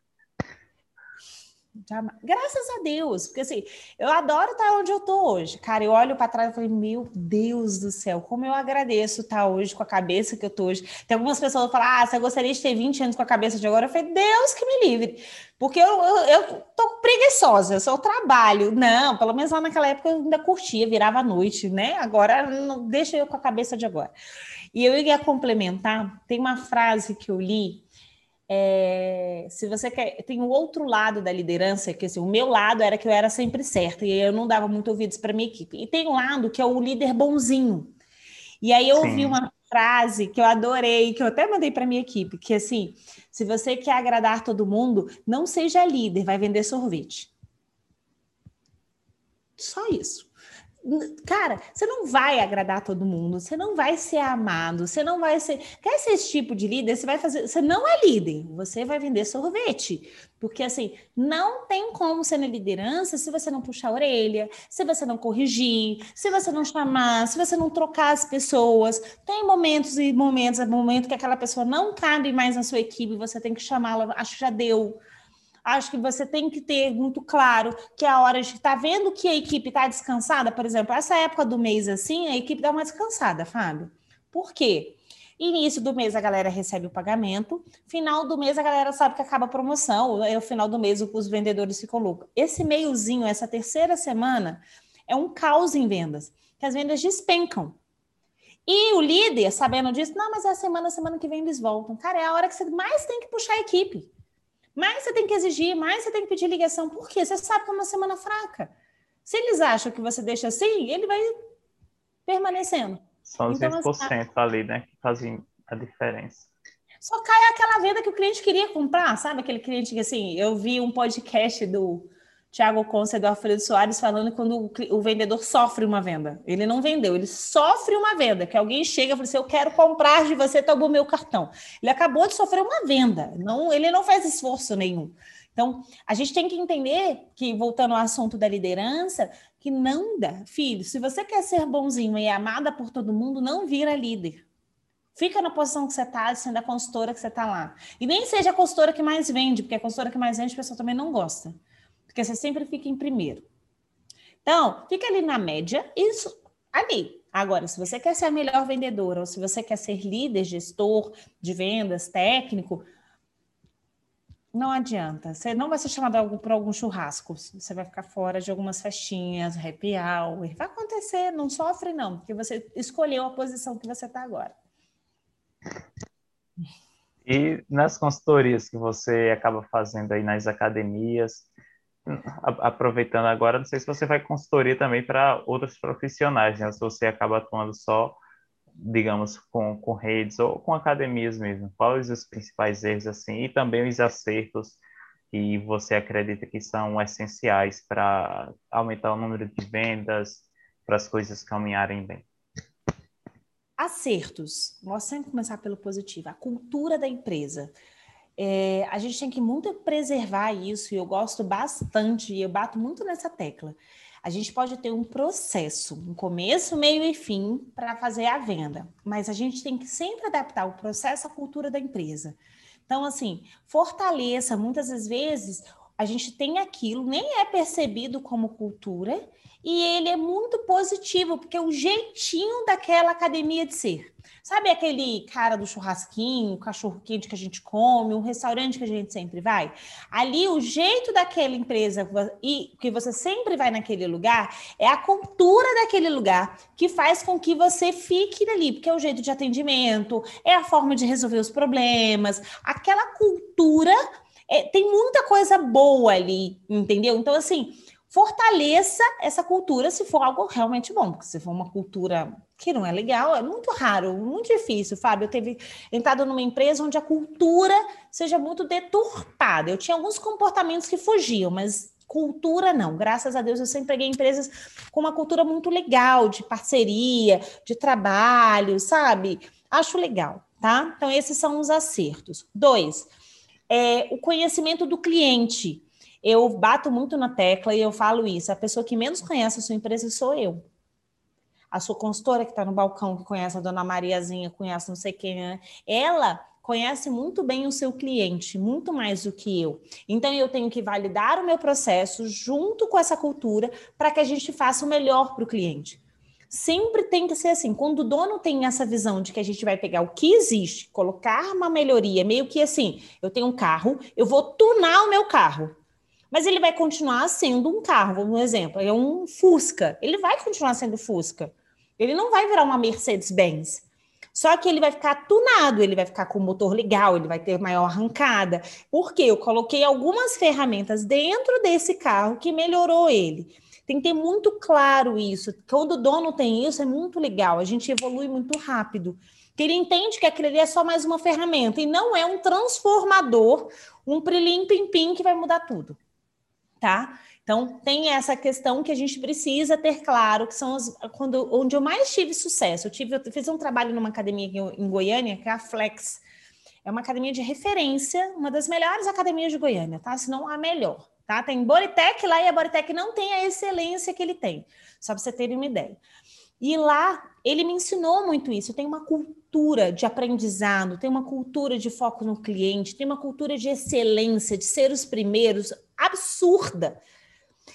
S2: Graças a Deus, porque assim, eu adoro estar onde eu tô hoje. Cara, eu olho para trás e falei, meu Deus do céu, como eu agradeço estar hoje com a cabeça que eu tô hoje. Tem algumas pessoas que falam, ah, você gostaria de ter 20 anos com a cabeça de agora? Eu falei, Deus que me livre, porque eu, eu, eu tô preguiçosa, eu sou trabalho. Não, pelo menos lá naquela época eu ainda curtia, virava à noite, né? Agora, não, deixa eu com a cabeça de agora. E eu ia complementar, tem uma frase que eu li é, se você quer, tem o outro lado da liderança, que assim, o meu lado era que eu era sempre certa e eu não dava muito ouvidos para minha equipe. E tem um lado que é o líder bonzinho. E aí eu Sim. ouvi uma frase que eu adorei, que eu até mandei para minha equipe, que assim, se você quer agradar todo mundo, não seja líder, vai vender sorvete. Só isso. Cara, você não vai agradar todo mundo, você não vai ser amado, você não vai ser. Quer ser esse tipo de líder? Você vai fazer. Você não é líder, você vai vender sorvete. Porque assim, não tem como ser na liderança se você não puxar a orelha, se você não corrigir, se você não chamar, se você não trocar as pessoas. Tem momentos e momentos, é momento que aquela pessoa não cabe mais na sua equipe, você tem que chamá-la, acho que já deu acho que você tem que ter muito claro que é a hora de estar tá vendo que a equipe está descansada, por exemplo, essa época do mês assim, a equipe dá uma descansada, Fábio. Por quê? Início do mês a galera recebe o pagamento, final do mês a galera sabe que acaba a promoção, é o final do mês os vendedores ficam loucos. Esse meiozinho, essa terceira semana, é um caos em vendas, que as vendas despencam. E o líder, sabendo disso, não, mas é a semana, semana que vem eles voltam. Cara, é a hora que você mais tem que puxar a equipe mais você tem que exigir, mais você tem que pedir ligação. Por quê? Você sabe que é uma semana fraca. Se eles acham que você deixa assim, ele vai permanecendo.
S1: São os então, 20% assim, ali, né, que fazem a diferença.
S2: Só cai aquela venda que o cliente queria comprar, sabe? Aquele cliente que, assim, eu vi um podcast do Tiago Conce do Alfredo Soares falando quando o, o, vendedor sofre uma venda. Ele não vendeu, ele sofre uma venda, que alguém chega e fala assim, eu quero comprar de você, toma o meu cartão. Ele acabou de sofrer uma venda, não, ele não faz esforço nenhum. Então, a gente tem que entender que, voltando ao assunto da liderança, que não dá. Filho, se você quer ser bonzinho e amada por todo mundo, não vira líder. Fica na posição que você está, sendo a consultora que você está lá. E nem seja a consultora que mais vende, porque a consultora que mais vende, a pessoa também não gosta porque você sempre fica em primeiro. Então, fica ali na média, isso ali. Agora, se você quer ser a melhor vendedora, ou se você quer ser líder, gestor de vendas, técnico, não adianta. Você não vai ser chamado para algum churrasco. Você vai ficar fora de algumas festinhas, happy hour. Vai acontecer, não sofre não, porque você escolheu a posição que você está agora.
S1: E nas consultorias que você acaba fazendo aí nas academias, aproveitando agora, não sei se você vai consultoria também para outros profissionais, né? Se você acaba atuando só, digamos, com, com redes ou com academias mesmo. Quais os principais erros, assim, e também os acertos que você acredita que são essenciais para aumentar o número de vendas, para as coisas caminharem bem?
S2: Acertos. Vou sempre começar pelo positivo. A cultura da empresa é, a gente tem que muito preservar isso, e eu gosto bastante, e eu bato muito nessa tecla. A gente pode ter um processo, um começo, meio e fim para fazer a venda, mas a gente tem que sempre adaptar o processo à cultura da empresa. Então, assim, fortaleça, muitas vezes a gente tem aquilo, nem é percebido como cultura, e ele é muito positivo, porque é o jeitinho daquela academia de ser. Sabe aquele cara do churrasquinho, cachorro quente que a gente come, um restaurante que a gente sempre vai? Ali, o jeito daquela empresa e que você sempre vai naquele lugar é a cultura daquele lugar que faz com que você fique ali, porque é o jeito de atendimento, é a forma de resolver os problemas, aquela cultura. É, tem muita coisa boa ali, entendeu? Então, assim, fortaleça essa cultura se for algo realmente bom, porque se for uma cultura que não é legal, é muito raro, muito difícil, Fábio. Eu teve entrado numa empresa onde a cultura seja muito deturpada. Eu tinha alguns comportamentos que fugiam, mas cultura não. Graças a Deus eu sempre peguei empresas com uma cultura muito legal, de parceria, de trabalho, sabe? Acho legal, tá? Então esses são os acertos. Dois, é, o conhecimento do cliente. Eu bato muito na tecla e eu falo isso. A pessoa que menos conhece a sua empresa sou eu. A sua consultora que está no balcão, que conhece a dona Mariazinha, conhece não sei quem, né? ela conhece muito bem o seu cliente, muito mais do que eu. Então, eu tenho que validar o meu processo junto com essa cultura para que a gente faça o melhor para o cliente. Sempre tem que ser assim. Quando o dono tem essa visão de que a gente vai pegar o que existe, colocar uma melhoria, meio que assim, eu tenho um carro, eu vou tunar o meu carro mas ele vai continuar sendo um carro, um exemplo, é um Fusca. Ele vai continuar sendo Fusca. Ele não vai virar uma Mercedes-Benz. Só que ele vai ficar tunado, ele vai ficar com o motor legal, ele vai ter maior arrancada. Porque eu coloquei algumas ferramentas dentro desse carro que melhorou ele. Tem que ter muito claro isso. Quando o dono tem isso, é muito legal. A gente evolui muito rápido. Que ele entende que aquilo ali é só mais uma ferramenta e não é um transformador, um prilim pim pim que vai mudar tudo tá? Então, tem essa questão que a gente precisa ter claro, que são os, quando, onde eu mais tive sucesso. Eu, tive, eu fiz um trabalho numa academia em Goiânia, que é a Flex. É uma academia de referência, uma das melhores academias de Goiânia, tá? Se não a melhor, tá? Tem Boritec lá e a Boritec não tem a excelência que ele tem, só para você terem uma ideia. E lá ele me ensinou muito isso. Tem uma cultura de aprendizado, tem uma cultura de foco no cliente, tem uma cultura de excelência, de ser os primeiros, absurda.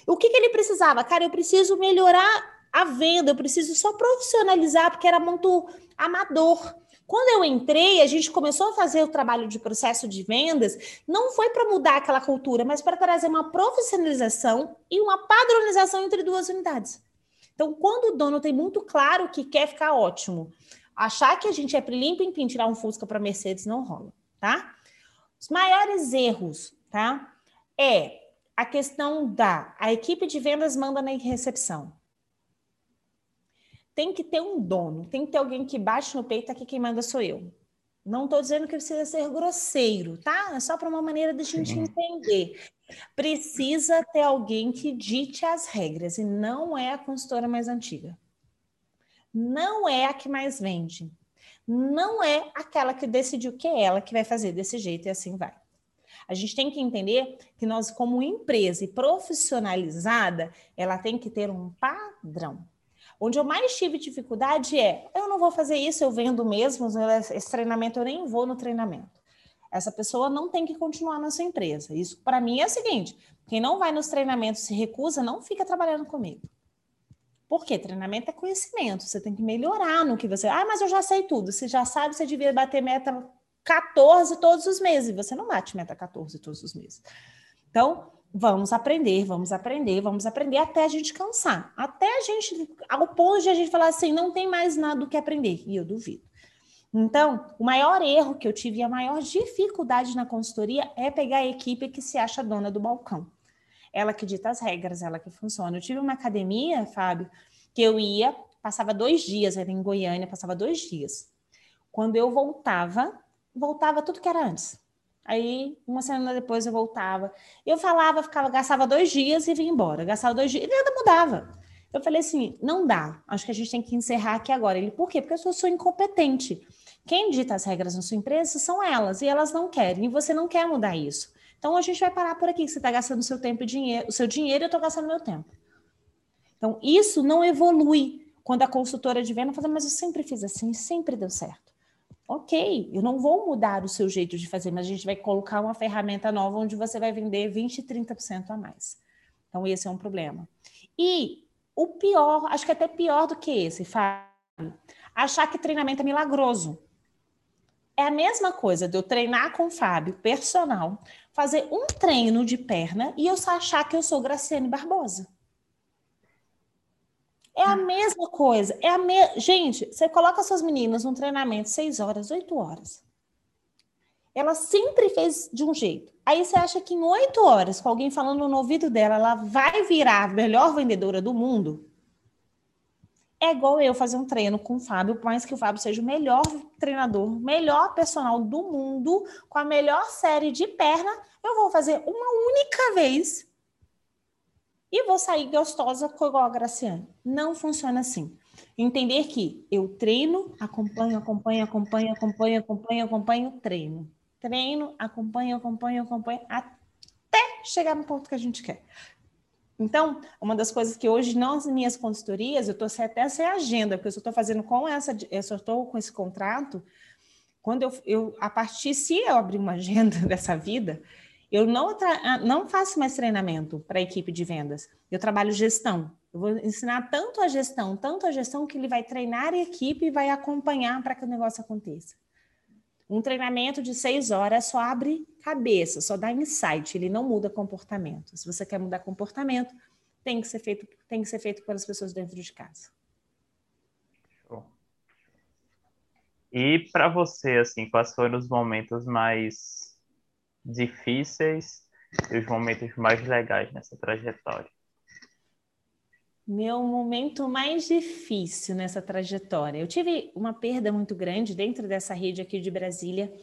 S2: O que, que ele precisava? Cara, eu preciso melhorar a venda, eu preciso só profissionalizar, porque era muito amador. Quando eu entrei, a gente começou a fazer o trabalho de processo de vendas, não foi para mudar aquela cultura, mas para trazer uma profissionalização e uma padronização entre duas unidades. Então, quando o dono tem muito claro que quer ficar ótimo, achar que a gente é limpo em tirar um Fusca para Mercedes não rola, tá? Os maiores erros, tá? É a questão da a equipe de vendas manda na recepção. Tem que ter um dono, tem que ter alguém que bate no peito, aqui quem manda sou eu. Não estou dizendo que precisa ser grosseiro, tá? É só para uma maneira de a gente Sim. entender. Precisa ter alguém que dite as regras e não é a consultora mais antiga. Não é a que mais vende. Não é aquela que decidiu que é ela que vai fazer desse jeito e assim vai. A gente tem que entender que nós, como empresa e profissionalizada, ela tem que ter um padrão. Onde eu mais tive dificuldade é, eu não vou fazer isso, eu vendo mesmo, esse treinamento eu nem vou no treinamento. Essa pessoa não tem que continuar na sua empresa. Isso para mim é o seguinte: quem não vai nos treinamentos se recusa, não fica trabalhando comigo. Por quê? Treinamento é conhecimento. Você tem que melhorar no que você. Ah, mas eu já sei tudo. Você já sabe, você devia bater meta 14 todos os meses. Você não bate meta 14 todos os meses. Então, vamos aprender, vamos aprender, vamos aprender até a gente cansar. Até a gente, ao ponto de a gente falar assim, não tem mais nada do que aprender. E eu duvido. Então, o maior erro que eu tive e a maior dificuldade na consultoria é pegar a equipe que se acha dona do balcão. Ela que dita as regras, ela que funciona. Eu tive uma academia, Fábio, que eu ia, passava dois dias, era em Goiânia, passava dois dias. Quando eu voltava, voltava tudo que era antes. Aí, uma semana depois, eu voltava. Eu falava, ficava, gastava dois dias e vinha embora. Gastava dois dias e nada mudava. Eu falei assim: não dá. Acho que a gente tem que encerrar aqui agora. Ele, por quê? Porque eu sou, incompetente. Quem dita as regras na sua empresa são elas, e elas não querem, e você não quer mudar isso. Então a gente vai parar por aqui, você está gastando seu tempo e dinheiro, o seu dinheiro e eu estou gastando meu tempo. Então, isso não evolui quando a consultora de venda fala, mas eu sempre fiz assim, sempre deu certo. Ok, eu não vou mudar o seu jeito de fazer, mas a gente vai colocar uma ferramenta nova onde você vai vender 20, 30% a mais. Então, esse é um problema. E o pior, acho que até pior do que esse, Fábio, achar que treinamento é milagroso. É a mesma coisa de eu treinar com o Fábio, personal, fazer um treino de perna e eu só achar que eu sou Graciane Barbosa. É a mesma coisa. É a me... Gente, você coloca suas meninas num treinamento seis horas, oito horas. Ela sempre fez de um jeito. Aí você acha que em oito horas, com alguém falando no ouvido dela, ela vai virar a melhor vendedora do mundo? É igual eu fazer um treino com o Fábio, por mais que o Fábio seja o melhor treinador, melhor personal do mundo, com a melhor série de perna, eu vou fazer uma única vez e vou sair gostosa igual a Graciane. Não funciona assim. Entender que eu treino, acompanho, acompanho, acompanho, acompanho, acompanho, acompanho, treino. Treino, acompanho, acompanho, acompanho, até chegar no ponto que a gente quer. Então, uma das coisas que hoje nas minhas consultorias, eu estou até sem agenda, porque eu estou fazendo com essa, eu só estou com esse contrato. Quando eu, eu, a partir, se eu abrir uma agenda dessa vida, eu não, ah, não faço mais treinamento para a equipe de vendas. Eu trabalho gestão. Eu vou ensinar tanto a gestão, tanto a gestão que ele vai treinar a equipe e vai acompanhar para que o negócio aconteça. Um treinamento de seis horas só abre cabeça, só dá insight, ele não muda comportamento. Se você quer mudar comportamento, tem que ser feito, tem que ser feito pelas pessoas dentro de casa.
S1: E para você, assim, quais foram os momentos mais difíceis e os momentos mais legais nessa trajetória?
S2: Meu momento mais difícil nessa trajetória. Eu tive uma perda muito grande dentro dessa rede aqui de Brasília,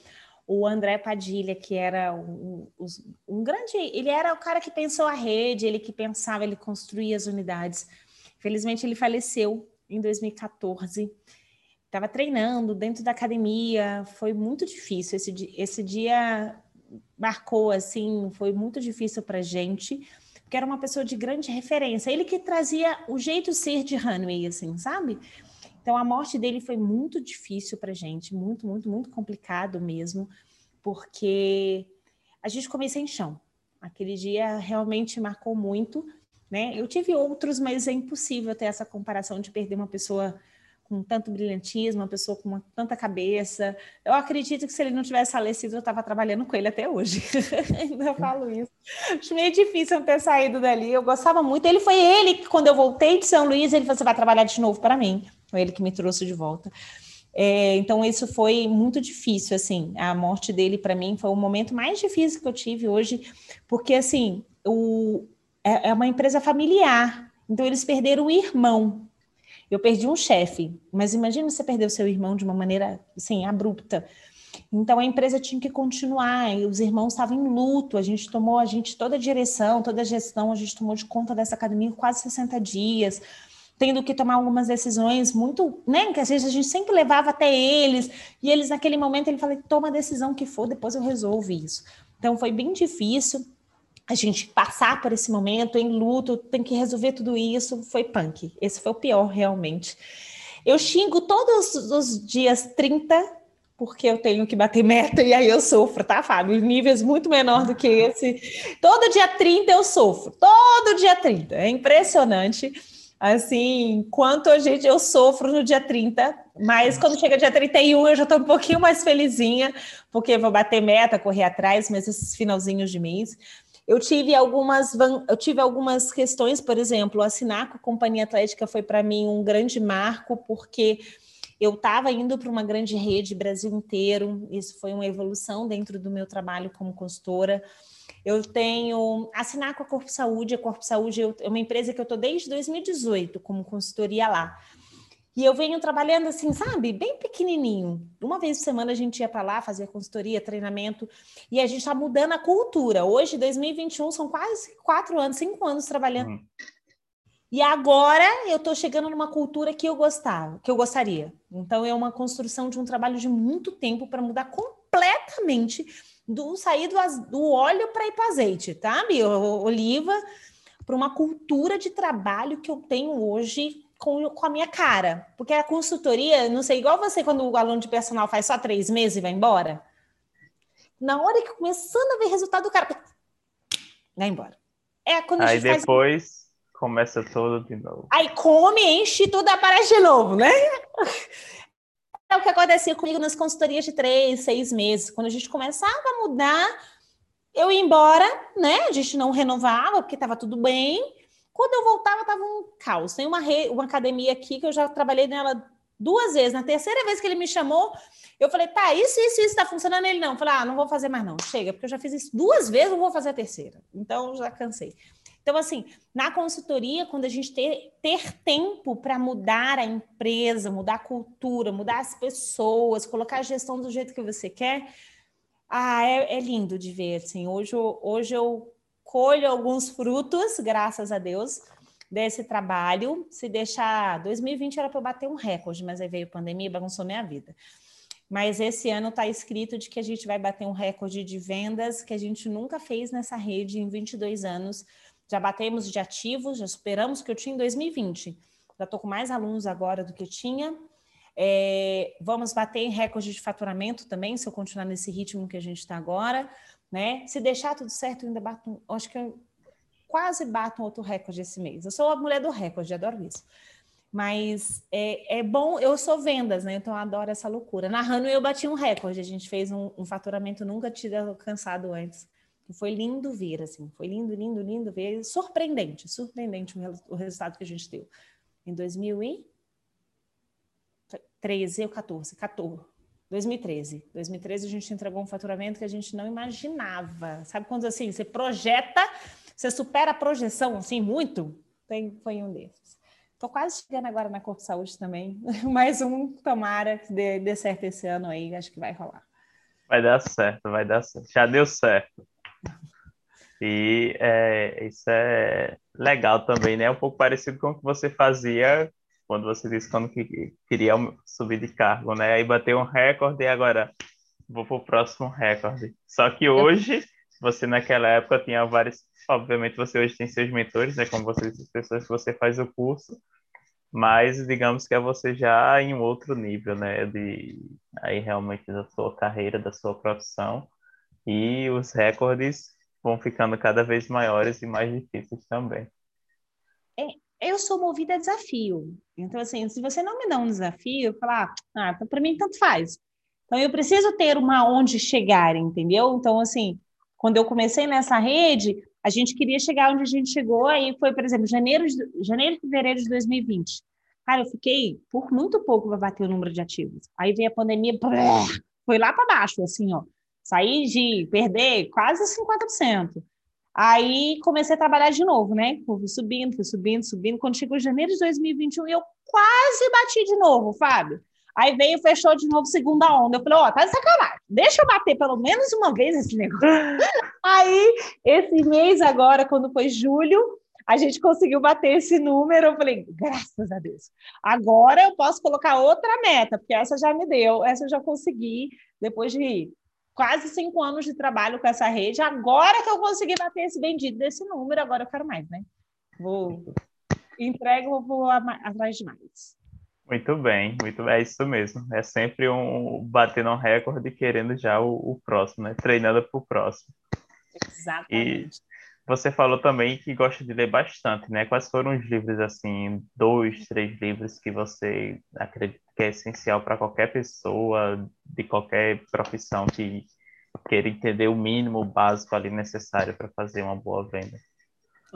S2: o André Padilha, que era um, um, grande. Ele era o cara que pensou a rede, ele que pensava, ele construía as unidades. Felizmente, ele faleceu em 2014. Estava treinando dentro da academia, foi muito difícil. Esse, esse dia marcou, assim, foi muito difícil para gente, porque era uma pessoa de grande referência. Ele que trazia o jeito ser de Hanway, assim, sabe? Então, a morte dele foi muito difícil para gente, muito, muito, muito complicado mesmo, porque a gente comecei em chão. Aquele dia realmente marcou muito, né? Eu tive outros, mas é impossível ter essa comparação de perder uma pessoa com tanto brilhantismo, uma pessoa com uma, tanta cabeça. Eu acredito que se ele não tivesse falecido, eu estava trabalhando com ele até hoje. Ainda falo isso. Acho meio difícil eu ter saído dali. Eu gostava muito. Ele foi ele que, quando eu voltei de São Luís, ele falou: você vai trabalhar de novo para mim. Foi ele que me trouxe de volta. É, então, isso foi muito difícil, assim. A morte dele, para mim, foi o momento mais difícil que eu tive hoje, porque, assim, o, é, é uma empresa familiar. Então, eles perderam o irmão. Eu perdi um chefe, mas imagina você perder o seu irmão de uma maneira, assim, abrupta. Então a empresa tinha que continuar, os irmãos estavam em luto, a gente tomou, a gente, toda a direção, toda a gestão, a gente tomou de conta dessa academia quase 60 dias tendo que tomar algumas decisões muito, né? Que às vezes a gente sempre levava até eles, e eles naquele momento ele falou: toma a decisão que for, depois eu resolvo isso. Então foi bem difícil a gente passar por esse momento em luto, tem que resolver tudo isso, foi punk. Esse foi o pior, realmente. Eu xingo todos os dias 30 porque eu tenho que bater meta e aí eu sofro, tá, Fábio? Níveis muito menor do que esse. Todo dia 30 eu sofro, todo dia 30. É impressionante assim, quanto a gente eu sofro no dia 30, mas quando chega dia 31 eu já estou um pouquinho mais felizinha, porque vou bater meta, correr atrás, mas esses finalzinhos de mês. Eu tive algumas eu tive algumas questões, por exemplo, assinar com a Companhia Atlética foi para mim um grande marco, porque eu estava indo para uma grande rede Brasil inteiro, isso foi uma evolução dentro do meu trabalho como consultora. Eu tenho assinar com a Corpo Saúde. A Corpo Saúde é uma empresa que eu estou desde 2018 como consultoria lá. E eu venho trabalhando assim, sabe, bem pequenininho. Uma vez por semana a gente ia para lá fazer consultoria, treinamento, e a gente está mudando a cultura. Hoje, 2021, são quase quatro anos, cinco anos trabalhando. Uhum. E agora eu estou chegando numa cultura que eu gostava, que eu gostaria. Então é uma construção de um trabalho de muito tempo para mudar completamente do sair do, do óleo para ir para azeite, tá, Oliva, para uma cultura de trabalho que eu tenho hoje com, com a minha cara. Porque a consultoria, não sei, igual você, quando o aluno de personal faz só três meses e vai embora. Na hora que começando a ver resultado, o cara vai embora.
S1: É quando Aí depois faz... começa tudo de novo.
S2: Aí come, enche tudo aparece de novo, né? É o que acontecia comigo nas consultorias de três, seis meses. Quando a gente começava a mudar, eu ia embora, né? A gente não renovava, porque estava tudo bem. Quando eu voltava, estava um caos. Tem uma, re... uma academia aqui que eu já trabalhei nela duas vezes. Na terceira vez que ele me chamou, eu falei, tá, isso, isso, isso está funcionando. Ele não. Eu falei, ah, não vou fazer mais não. Chega, porque eu já fiz isso duas vezes, não vou fazer a terceira. Então, já cansei. Então, assim, na consultoria, quando a gente ter, ter tempo para mudar a empresa, mudar a cultura, mudar as pessoas, colocar a gestão do jeito que você quer, ah, é, é lindo de ver. Assim, hoje, hoje eu colho alguns frutos, graças a Deus, desse trabalho. Se deixar. 2020 era para eu bater um recorde, mas aí veio a pandemia e bagunçou minha vida. Mas esse ano está escrito de que a gente vai bater um recorde de vendas que a gente nunca fez nessa rede em 22 anos já batemos de ativos, já superamos o que eu tinha em 2020. Já estou com mais alunos agora do que eu tinha. É, vamos bater em recorde de faturamento também, se eu continuar nesse ritmo que a gente está agora. Né? Se deixar tudo certo, ainda bato, acho que eu quase bato um outro recorde esse mês. Eu sou a mulher do recorde, adoro isso. Mas é, é bom, eu sou vendas, né? Então eu adoro essa loucura. Na eu bati um recorde, a gente fez um, um faturamento nunca tido alcançado antes. Foi lindo ver, assim, foi lindo, lindo, lindo ver, surpreendente, surpreendente o, resultado que a gente deu. Em 2013 ou 14, 14, 2013. 2013 a gente entregou um faturamento que a gente não imaginava. Sabe quando assim, você projeta, você supera a projeção assim muito? Tem, foi um desses. Estou quase chegando agora na Corpo Saúde também. Mais um, tomara que dê, dê certo esse ano aí, acho que vai rolar.
S1: Vai dar certo, vai dar certo. Já deu certo. E é, isso é legal também, né? Um pouco parecido com o que você fazia quando você disse quando que queria subir de cargo, né? Aí bateu um recorde e agora vou para o próximo recorde. Só que hoje, você naquela época tinha vários, obviamente você hoje tem seus mentores, né? Como você disse, pessoas que você faz o curso, mas digamos que é você já em um outro nível, né? De aí realmente da sua carreira, da sua profissão e os recordes vão ficando cada vez maiores e mais difíceis também.
S2: Eu sou movida a desafio. Então, assim, se você não me dá um desafio, falar, ah, então para mim tanto faz. Então, eu preciso ter uma onde chegar, entendeu? Então, assim, quando eu comecei nessa rede, a gente queria chegar onde a gente chegou, aí foi, por exemplo, janeiro, janeiro fevereiro de 2020. Cara, eu fiquei por muito pouco para bater o número de ativos. Aí veio a pandemia, foi lá para baixo, assim, ó. Saí de perder quase 50%. Aí comecei a trabalhar de novo, né? Fui subindo, fui subindo, subindo. Quando chegou janeiro de 2021, eu quase bati de novo, Fábio. Aí veio, fechou de novo segunda onda. Eu falei, ó, oh, tá de sacanagem. Deixa eu bater pelo menos uma vez esse negócio. Aí, esse mês agora, quando foi julho, a gente conseguiu bater esse número. Eu falei, graças a Deus. Agora eu posso colocar outra meta, porque essa já me deu, essa eu já consegui, depois de quase cinco anos de trabalho com essa rede. Agora que eu consegui bater esse bendito desse número, agora eu quero mais, né? Vou entrego, vou atrás de mais.
S1: Muito bem, muito bem, é isso mesmo. É sempre um batendo um recorde querendo já o, o próximo, né? Treinando para o próximo.
S2: Exatamente.
S1: E você falou também que gosta de ler bastante, né? Quais foram os livros, assim, dois, três livros que você acredita que é essencial para qualquer pessoa, de qualquer profissão que queira entender o mínimo básico ali necessário para fazer uma boa venda?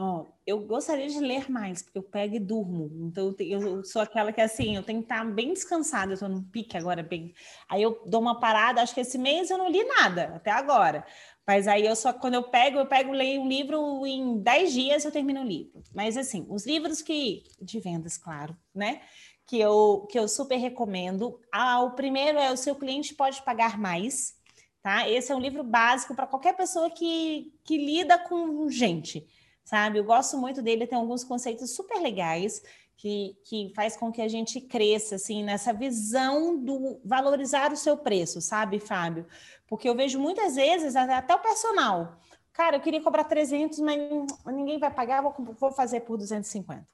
S2: Oh, eu gostaria de ler mais, porque eu pego e durmo. Então, eu sou aquela que, assim, eu tenho que estar bem descansada. Eu estou num pique agora, bem. Aí eu dou uma parada. Acho que esse mês eu não li nada, até agora. Mas aí eu só, quando eu pego, eu pego, leio um livro, em 10 dias eu termino o livro. Mas assim, os livros que, de vendas, claro, né? Que eu, que eu super recomendo. Ah, o primeiro é O Seu Cliente Pode Pagar Mais, tá? Esse é um livro básico para qualquer pessoa que, que lida com gente, sabe? Eu gosto muito dele, tem alguns conceitos super legais que, que faz com que a gente cresça, assim, nessa visão do valorizar o seu preço, sabe, Fábio? Porque eu vejo muitas vezes, até o personal, cara, eu queria cobrar 300, mas ninguém vai pagar, vou, vou fazer por 250.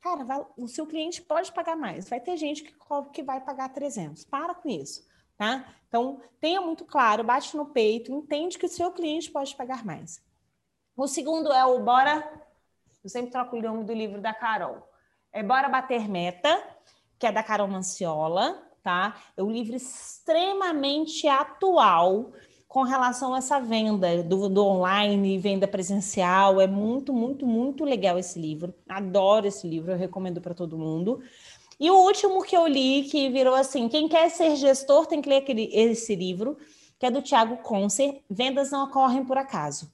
S2: Cara, o seu cliente pode pagar mais. Vai ter gente que, que vai pagar 300. Para com isso, tá? Então, tenha muito claro, bate no peito, entende que o seu cliente pode pagar mais. O segundo é o Bora eu sempre troco o nome do livro da Carol. É Bora Bater Meta, que é da Carol Manciola, tá? É um livro extremamente atual com relação a essa venda do, do online, venda presencial. É muito, muito, muito legal esse livro. Adoro esse livro, eu recomendo para todo mundo. E o último que eu li, que virou assim: quem quer ser gestor tem que ler aquele, esse livro, que é do Tiago Concer, Vendas Não Ocorrem por Acaso.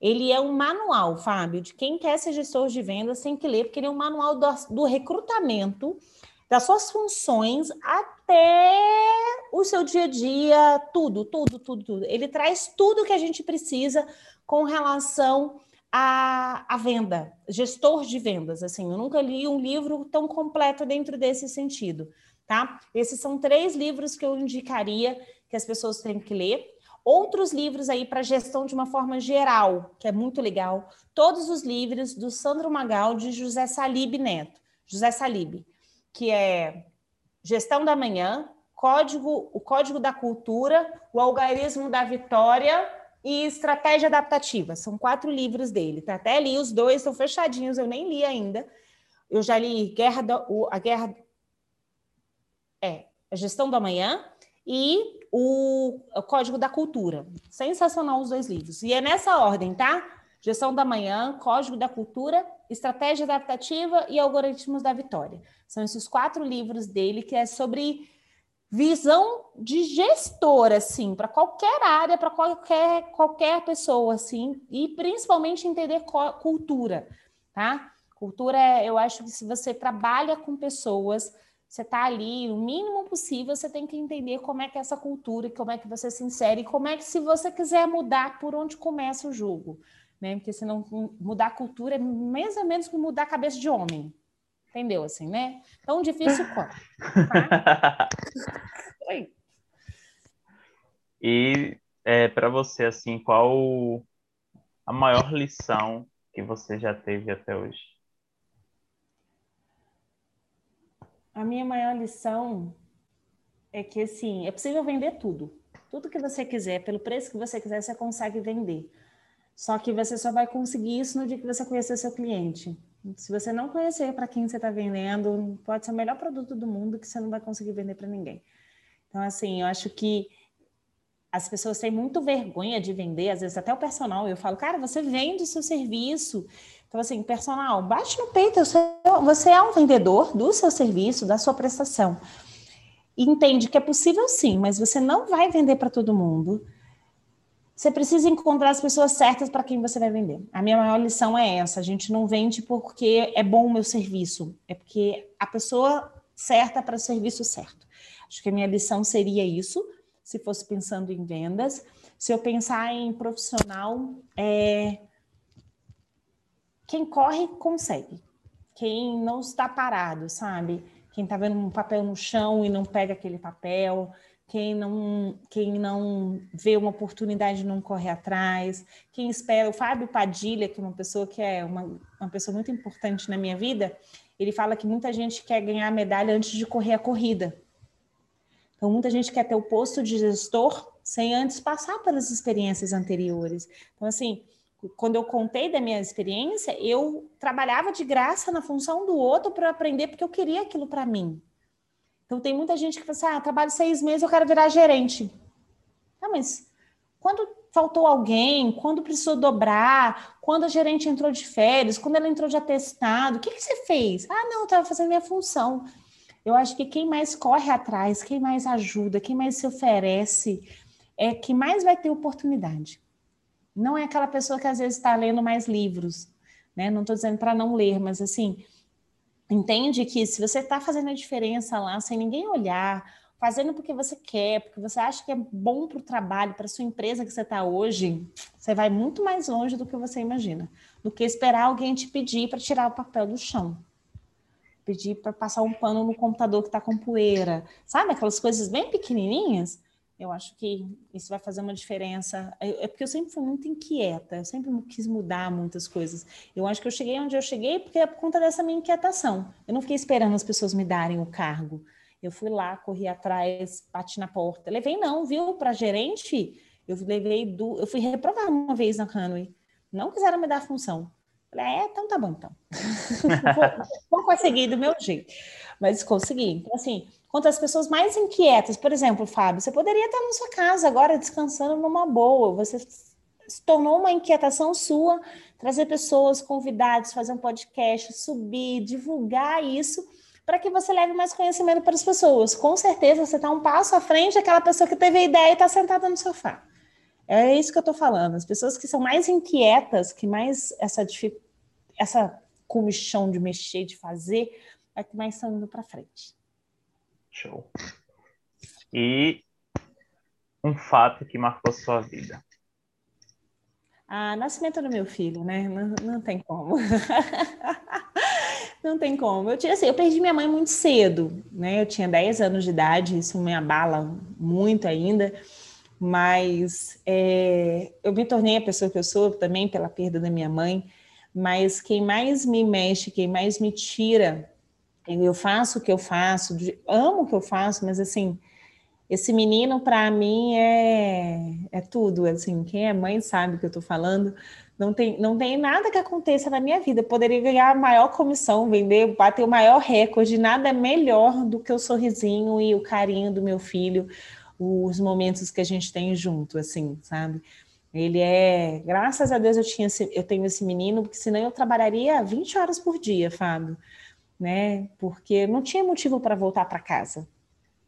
S2: Ele é um manual, Fábio, de quem quer ser gestor de vendas tem que ler, porque ele é um manual do, do recrutamento, das suas funções até o seu dia a dia, tudo, tudo, tudo, tudo. Ele traz tudo que a gente precisa com relação à, venda, gestor de vendas. Assim, eu nunca li um livro tão completo dentro desse sentido, tá? Esses são três livros que eu indicaria que as pessoas têm que ler. Outros livros aí para gestão de uma forma geral, que é muito legal. Todos os livros do Sandro Magal de José Salib Neto. José Salib, que é Gestão da Manhã, Código, o Código da Cultura, o Algarismo da Vitória e Estratégia Adaptativa. São quatro livros dele. Tá? Até li os dois, estão fechadinhos, eu nem li ainda. Eu já li Guerra da, a Guerra. É, a Gestão da Manhã e o, Código da Cultura. Sensacional os dois livros. E é nessa ordem, tá? Gestão da Manhã, Código da Cultura, Estratégia Adaptativa e Algoritmos da Vitória. São esses quatro livros dele que é sobre visão de gestor, assim, para qualquer área, para qualquer, qualquer pessoa, assim, e principalmente entender cultura, tá? Cultura, é, eu acho que se você trabalha com pessoas, você está ali, o mínimo possível, você tem que entender como é que é essa cultura como é que você se insere, e como é que, se você quiser mudar, por onde começa o jogo. Né? Porque se não mudar a cultura é mais ou menos que mudar a cabeça de homem. Entendeu? Assim, né? Tão difícil quanto. Tá?
S1: Oi. E é, para você, assim, qual a maior lição que você já teve até hoje?
S2: A minha maior lição é que, assim, é possível vender tudo. Tudo que você quiser, pelo preço que você quiser, você consegue vender. Só que você só vai conseguir isso no dia que você conhecer seu cliente. Se você não conhecer para quem você está vendendo, pode ser o melhor produto do mundo que você não vai conseguir vender para ninguém. Então, assim, eu acho que as pessoas têm muito vergonha de vender, às vezes até o personal. Eu falo, cara, você vende seu serviço. Então, assim, personal, bate no peito, você é um vendedor do seu serviço, da sua prestação. Entende que é possível sim, mas você não vai vender para todo mundo. Você precisa encontrar as pessoas certas para quem você vai vender. A minha maior lição é essa: a gente não vende porque é bom o meu serviço, é porque a pessoa certa para o serviço certo. Acho que a minha lição seria isso se fosse pensando em vendas. Se eu pensar em profissional, é... quem corre consegue. Quem não está parado, sabe? Quem está vendo um papel no chão e não pega aquele papel, quem não, quem não vê uma oportunidade não corre atrás, quem espera. O Fábio Padilha, que é uma pessoa que é uma, uma pessoa muito importante na minha vida, ele fala que muita gente quer ganhar a medalha antes de correr a corrida. Então, muita gente quer ter o posto de gestor sem antes passar pelas experiências anteriores. Então, assim, quando eu contei da minha experiência, eu trabalhava de graça na função do outro para aprender, porque eu queria aquilo para mim. Então, tem muita gente que fala assim: ah, trabalho seis meses, eu quero virar gerente. Ah, mas quando faltou alguém, quando precisou dobrar, quando a gerente entrou de férias, quando ela entrou de atestado, o que, que você fez? Ah, não, eu estava fazendo minha função. Eu acho que quem mais corre atrás, quem mais ajuda, quem mais se oferece, é quem mais vai ter oportunidade. Não é aquela pessoa que às vezes está lendo mais livros, né? Não estou dizendo para não ler, mas assim, entende que se você está fazendo a diferença lá sem ninguém olhar, fazendo porque você quer, porque você acha que é bom para o trabalho, para sua empresa que você está hoje, você vai muito mais longe do que você imagina, do que esperar alguém te pedir para tirar o papel do chão pedir para passar um pano no computador que está com poeira, sabe? Aquelas coisas bem pequenininhas. Eu acho que isso vai fazer uma diferença. É porque eu sempre fui muito inquieta, eu sempre quis mudar muitas coisas. Eu acho que eu cheguei onde eu cheguei porque é por conta dessa minha inquietação. Eu não fiquei esperando as pessoas me darem o cargo. Eu fui lá, corri atrás, bati na porta. Levei não, viu? Para gerente, eu levei do, eu fui reprovada uma vez na Canway. Não quiseram me dar a função. Falei, é, então tá bom, então. vou, vou conseguir do meu jeito. Mas consegui. Então, assim, quanto às pessoas mais inquietas, por exemplo, Fábio, você poderia estar na sua casa agora descansando numa boa. Você se tornou uma inquietação sua trazer pessoas, convidados, fazer um podcast, subir, divulgar isso para que você leve mais conhecimento para as pessoas. Com certeza você está um passo à frente daquela pessoa que teve a ideia e está sentada no sofá. É isso que eu estou falando. As pessoas que são mais inquietas, que mais essa, essa comichão de mexer, de fazer, é que mais estão indo para frente.
S1: Show. E um fato que marcou sua vida?
S2: Ah, nascimento do meu filho, né? Não, não tem como. não tem como. Eu, tinha, assim, eu perdi minha mãe muito cedo, né? Eu tinha 10 anos de idade, isso me abala muito ainda mas é, eu me tornei a pessoa que eu sou também pela perda da minha mãe, mas quem mais me mexe, quem mais me tira, eu faço o que eu faço, amo o que eu faço, mas assim, esse menino para mim é, é tudo, assim, quem é mãe sabe o que eu estou falando, não tem, não tem nada que aconteça na minha vida, eu poderia ganhar a maior comissão, vender, bater o maior recorde, nada melhor do que o sorrisinho e o carinho do meu filho, os momentos que a gente tem junto, assim, sabe? Ele é, graças a Deus eu tinha esse, eu tenho esse menino, porque senão eu trabalharia 20 horas por dia, Fábio, né? Porque não tinha motivo para voltar para casa.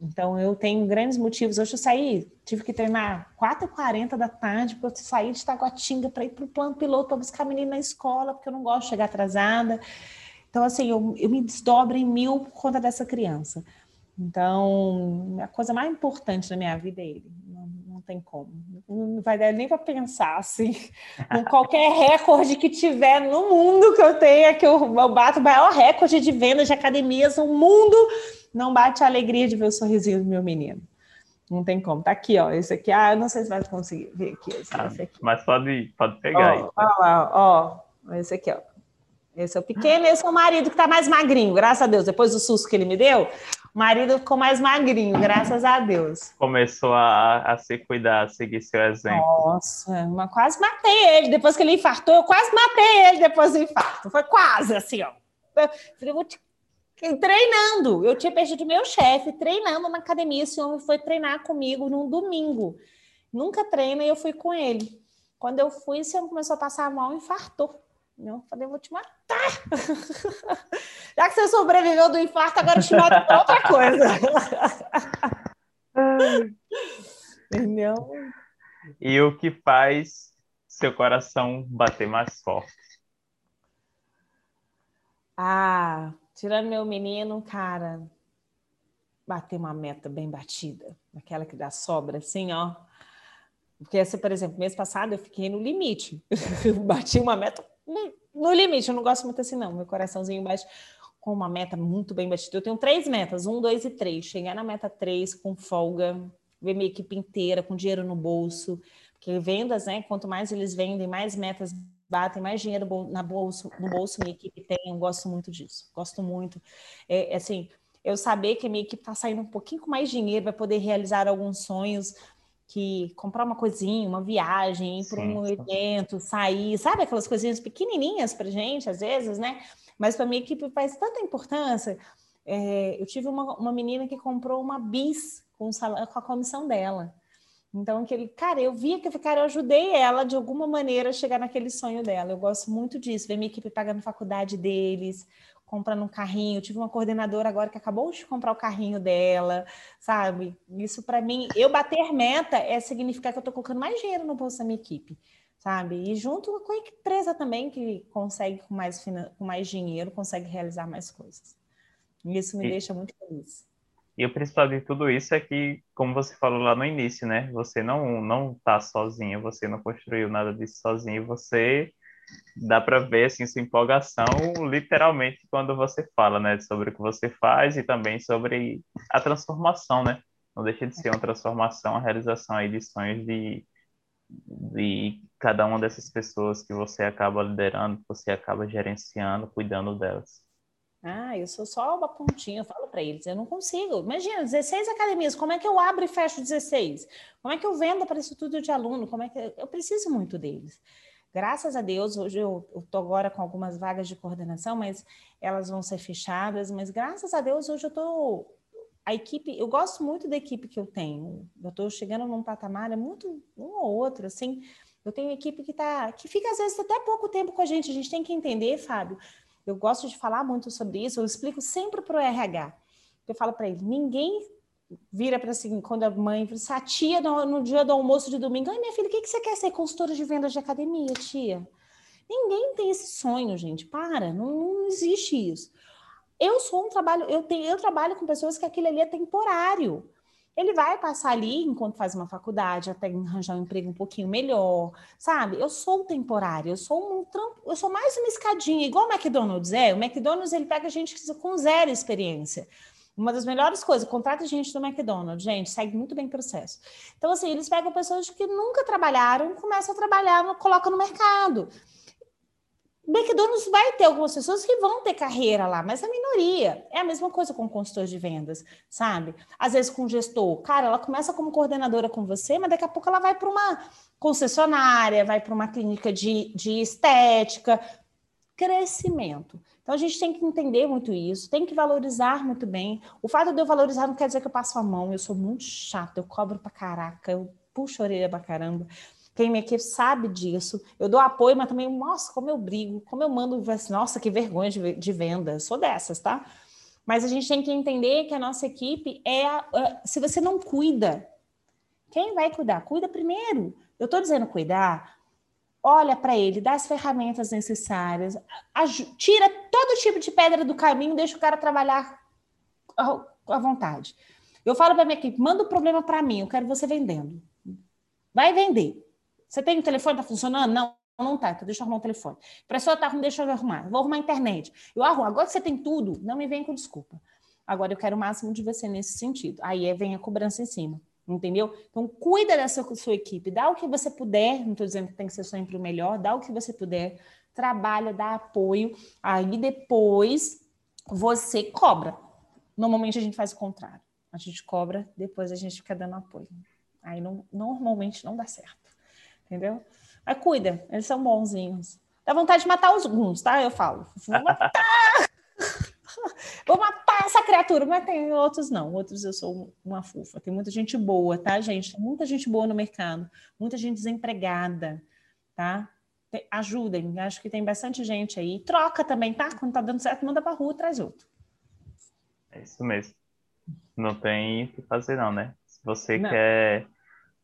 S2: Então eu tenho grandes motivos. Hoje eu saí, tive que treinar 4h40 da tarde, porque eu saí de Taguatinga para ir para o plano piloto para buscar a menina na escola, porque eu não gosto de chegar atrasada. Então, assim, eu, eu me desdobro em mil por conta dessa criança. Então, a coisa mais importante da minha vida é ele. Tem como. Não vai dar nem para pensar, assim. Com qualquer recorde que tiver no mundo que eu tenha, que eu, eu bato o maior recorde de vendas de academias no mundo, não bate a alegria de ver o sorrisinho do meu menino. Não tem como. Tá aqui, ó. Esse aqui, ah, eu não sei se vai conseguir ver aqui. Esse,
S1: ah,
S2: esse aqui.
S1: Mas pode, pode pegar
S2: ó, aí. Ó, ó, ó, esse aqui, ó. Esse é o pequeno, esse é o marido que tá mais magrinho, graças a Deus. Depois do susto que ele me deu, o marido ficou mais magrinho, graças a Deus.
S1: Começou a, a se cuidar, a seguir seu exemplo.
S2: Nossa, mas quase matei ele. Depois que ele infartou, eu quase matei ele depois do infarto. Foi quase assim, ó. Eu vou te treinando. Eu tinha perdido meu chefe, treinando na academia. Esse homem foi treinar comigo num domingo. Nunca treina e eu fui com ele. Quando eu fui, esse homem começou a passar mal e infartou. Eu falei, vou te matar. Já que você sobreviveu do infarto, agora eu te mato por outra coisa. Entendeu?
S1: E o que faz seu coração bater mais forte?
S2: Ah, tirando meu menino, cara, bater uma meta bem batida, aquela que dá sobra, assim, ó. Porque essa, por exemplo, mês passado eu fiquei no limite. Bati uma meta no limite, eu não gosto muito assim, não. Meu coraçãozinho bate com uma meta muito bem batida. Eu tenho três metas: um, dois e três. Chegar na meta três com folga, ver minha equipe inteira com dinheiro no bolso. Porque vendas, né? Quanto mais eles vendem, mais metas batem, mais dinheiro na bolso, no bolso minha equipe tem. Eu gosto muito disso. Gosto muito. É, é assim, eu saber que a minha equipe está saindo um pouquinho com mais dinheiro, vai poder realizar alguns sonhos que comprar uma coisinha, uma viagem, ir para um evento, sair, sabe aquelas coisinhas pequenininhas para gente, às vezes, né? Mas para minha equipe faz tanta importância. É, eu tive uma, uma menina que comprou uma bis com, com a comissão dela. Então, aquele, cara, eu via que, cara, eu ajudei ela de alguma maneira a chegar naquele sonho dela. Eu gosto muito disso, ver minha equipe pagando faculdade deles, comprando um carrinho. Eu tive uma coordenadora agora que acabou de comprar o carrinho dela, sabe? Isso para mim, eu bater meta é significar que eu estou colocando mais dinheiro no bolso da minha equipe, sabe? E junto com a empresa também que consegue com mais, com mais dinheiro, consegue realizar mais coisas. E isso me e, deixa muito feliz.
S1: E o principal de tudo isso é que, como você falou lá no início, né? Você não não está sozinho, você não construiu nada disso sozinho, você dá para ver assim sua empolgação literalmente quando você fala, né, sobre o que você faz e também sobre a transformação, né? Não deixa de ser uma transformação, a realização aí de sonhos de de cada uma dessas pessoas que você acaba liderando, que você acaba gerenciando, cuidando delas.
S2: Ah, eu sou só uma pontinha, eu falo para eles, eu não consigo. Imagina, 16 academias, como é que eu abro e fecho 16? Como é que eu vendo para isso tudo de aluno? Como é que eu preciso muito deles? Graças a Deus, hoje eu estou agora com algumas vagas de coordenação, mas elas vão ser fechadas. Mas graças a Deus, hoje eu estou. A equipe, eu gosto muito da equipe que eu tenho. Eu estou chegando num patamar, é muito um ou outro, assim. Eu tenho equipe que tá, que fica às vezes até pouco tempo com a gente. A gente tem que entender, Fábio. Eu gosto de falar muito sobre isso. Eu explico sempre para o RH. Eu falo para ele: ninguém vira para assim, quando a mãe a tia no, no, dia do almoço de domingo, ai minha filha, o que, que você quer ser consultora de vendas de academia, tia? Ninguém tem esse sonho, gente. Para, não, não existe isso. Eu sou um trabalho, eu tenho, eu trabalho com pessoas que aquilo ali é temporário. Ele vai passar ali enquanto faz uma faculdade, até arranjar um emprego um pouquinho melhor, sabe? Eu sou temporário, eu sou um trampo, eu sou mais uma escadinha, igual o McDonald's é. O McDonald's ele pega gente com zero experiência. Uma das melhores coisas, contrata gente do McDonald's, gente, segue muito bem o processo. Então, assim, eles pegam pessoas que nunca trabalharam, começam a trabalhar, colocam no mercado. McDonald's vai ter algumas pessoas que vão ter carreira lá, mas a minoria. É a mesma coisa com consultor de vendas, sabe? Às vezes com gestor. Cara, ela começa como coordenadora com você, mas daqui a pouco ela vai para uma concessionária, vai para uma clínica de, de estética. Crescimento. Então a gente tem que entender muito isso, tem que valorizar muito bem. O fato de eu valorizar não quer dizer que eu passo a mão, eu sou muito chata, eu cobro pra caraca, eu puxo a orelha pra caramba. Quem me aqui sabe disso. Eu dou apoio, mas também, nossa, como eu brigo, como eu mando, assim, nossa, que vergonha de, venda. Sou dessas, tá? Mas a gente tem que entender que a nossa equipe é. A, a, se você não cuida, quem vai cuidar? Cuida primeiro. Eu estou dizendo cuidar olha para ele, dá as ferramentas necessárias, tira todo tipo de pedra do caminho, deixa o cara trabalhar à vontade. Eu falo para minha equipe, manda o problema para mim, eu quero você vendendo. Vai vender. Você tem o telefone, tá funcionando? Não, não tá, então deixa eu arrumar o telefone. A pessoa tá ruim, deixa eu arrumar. Vou arrumar a internet. Eu arrumo. Agora que você tem tudo, não me vem com desculpa. Agora eu quero o máximo de você nesse sentido. Aí é, vem a cobrança em cima. Entendeu? Então, cuida da sua, equipe, dá o que você puder, não estou dizendo que tem que ser sempre o melhor, dá o que você puder, trabalha, dá apoio, aí depois você cobra. Normalmente a gente faz o contrário. A gente cobra, depois a gente fica dando apoio. Aí não, normalmente não dá certo. Entendeu? Mas cuida, eles são bonzinhos. Dá vontade de matar alguns, tá? Eu falo. Vou matar! Vou matar essa criatura, mas tem outros não. Outros eu sou uma fufa. Tem muita gente boa, tá, gente? Tem muita gente boa no mercado, muita gente desempregada, tá? Ajudem, acho que tem bastante gente aí. Troca também, tá? Quando tá dando certo, manda pra rua, traz outro.
S1: É isso mesmo. Não tem o que fazer, não, né? Se você não. quer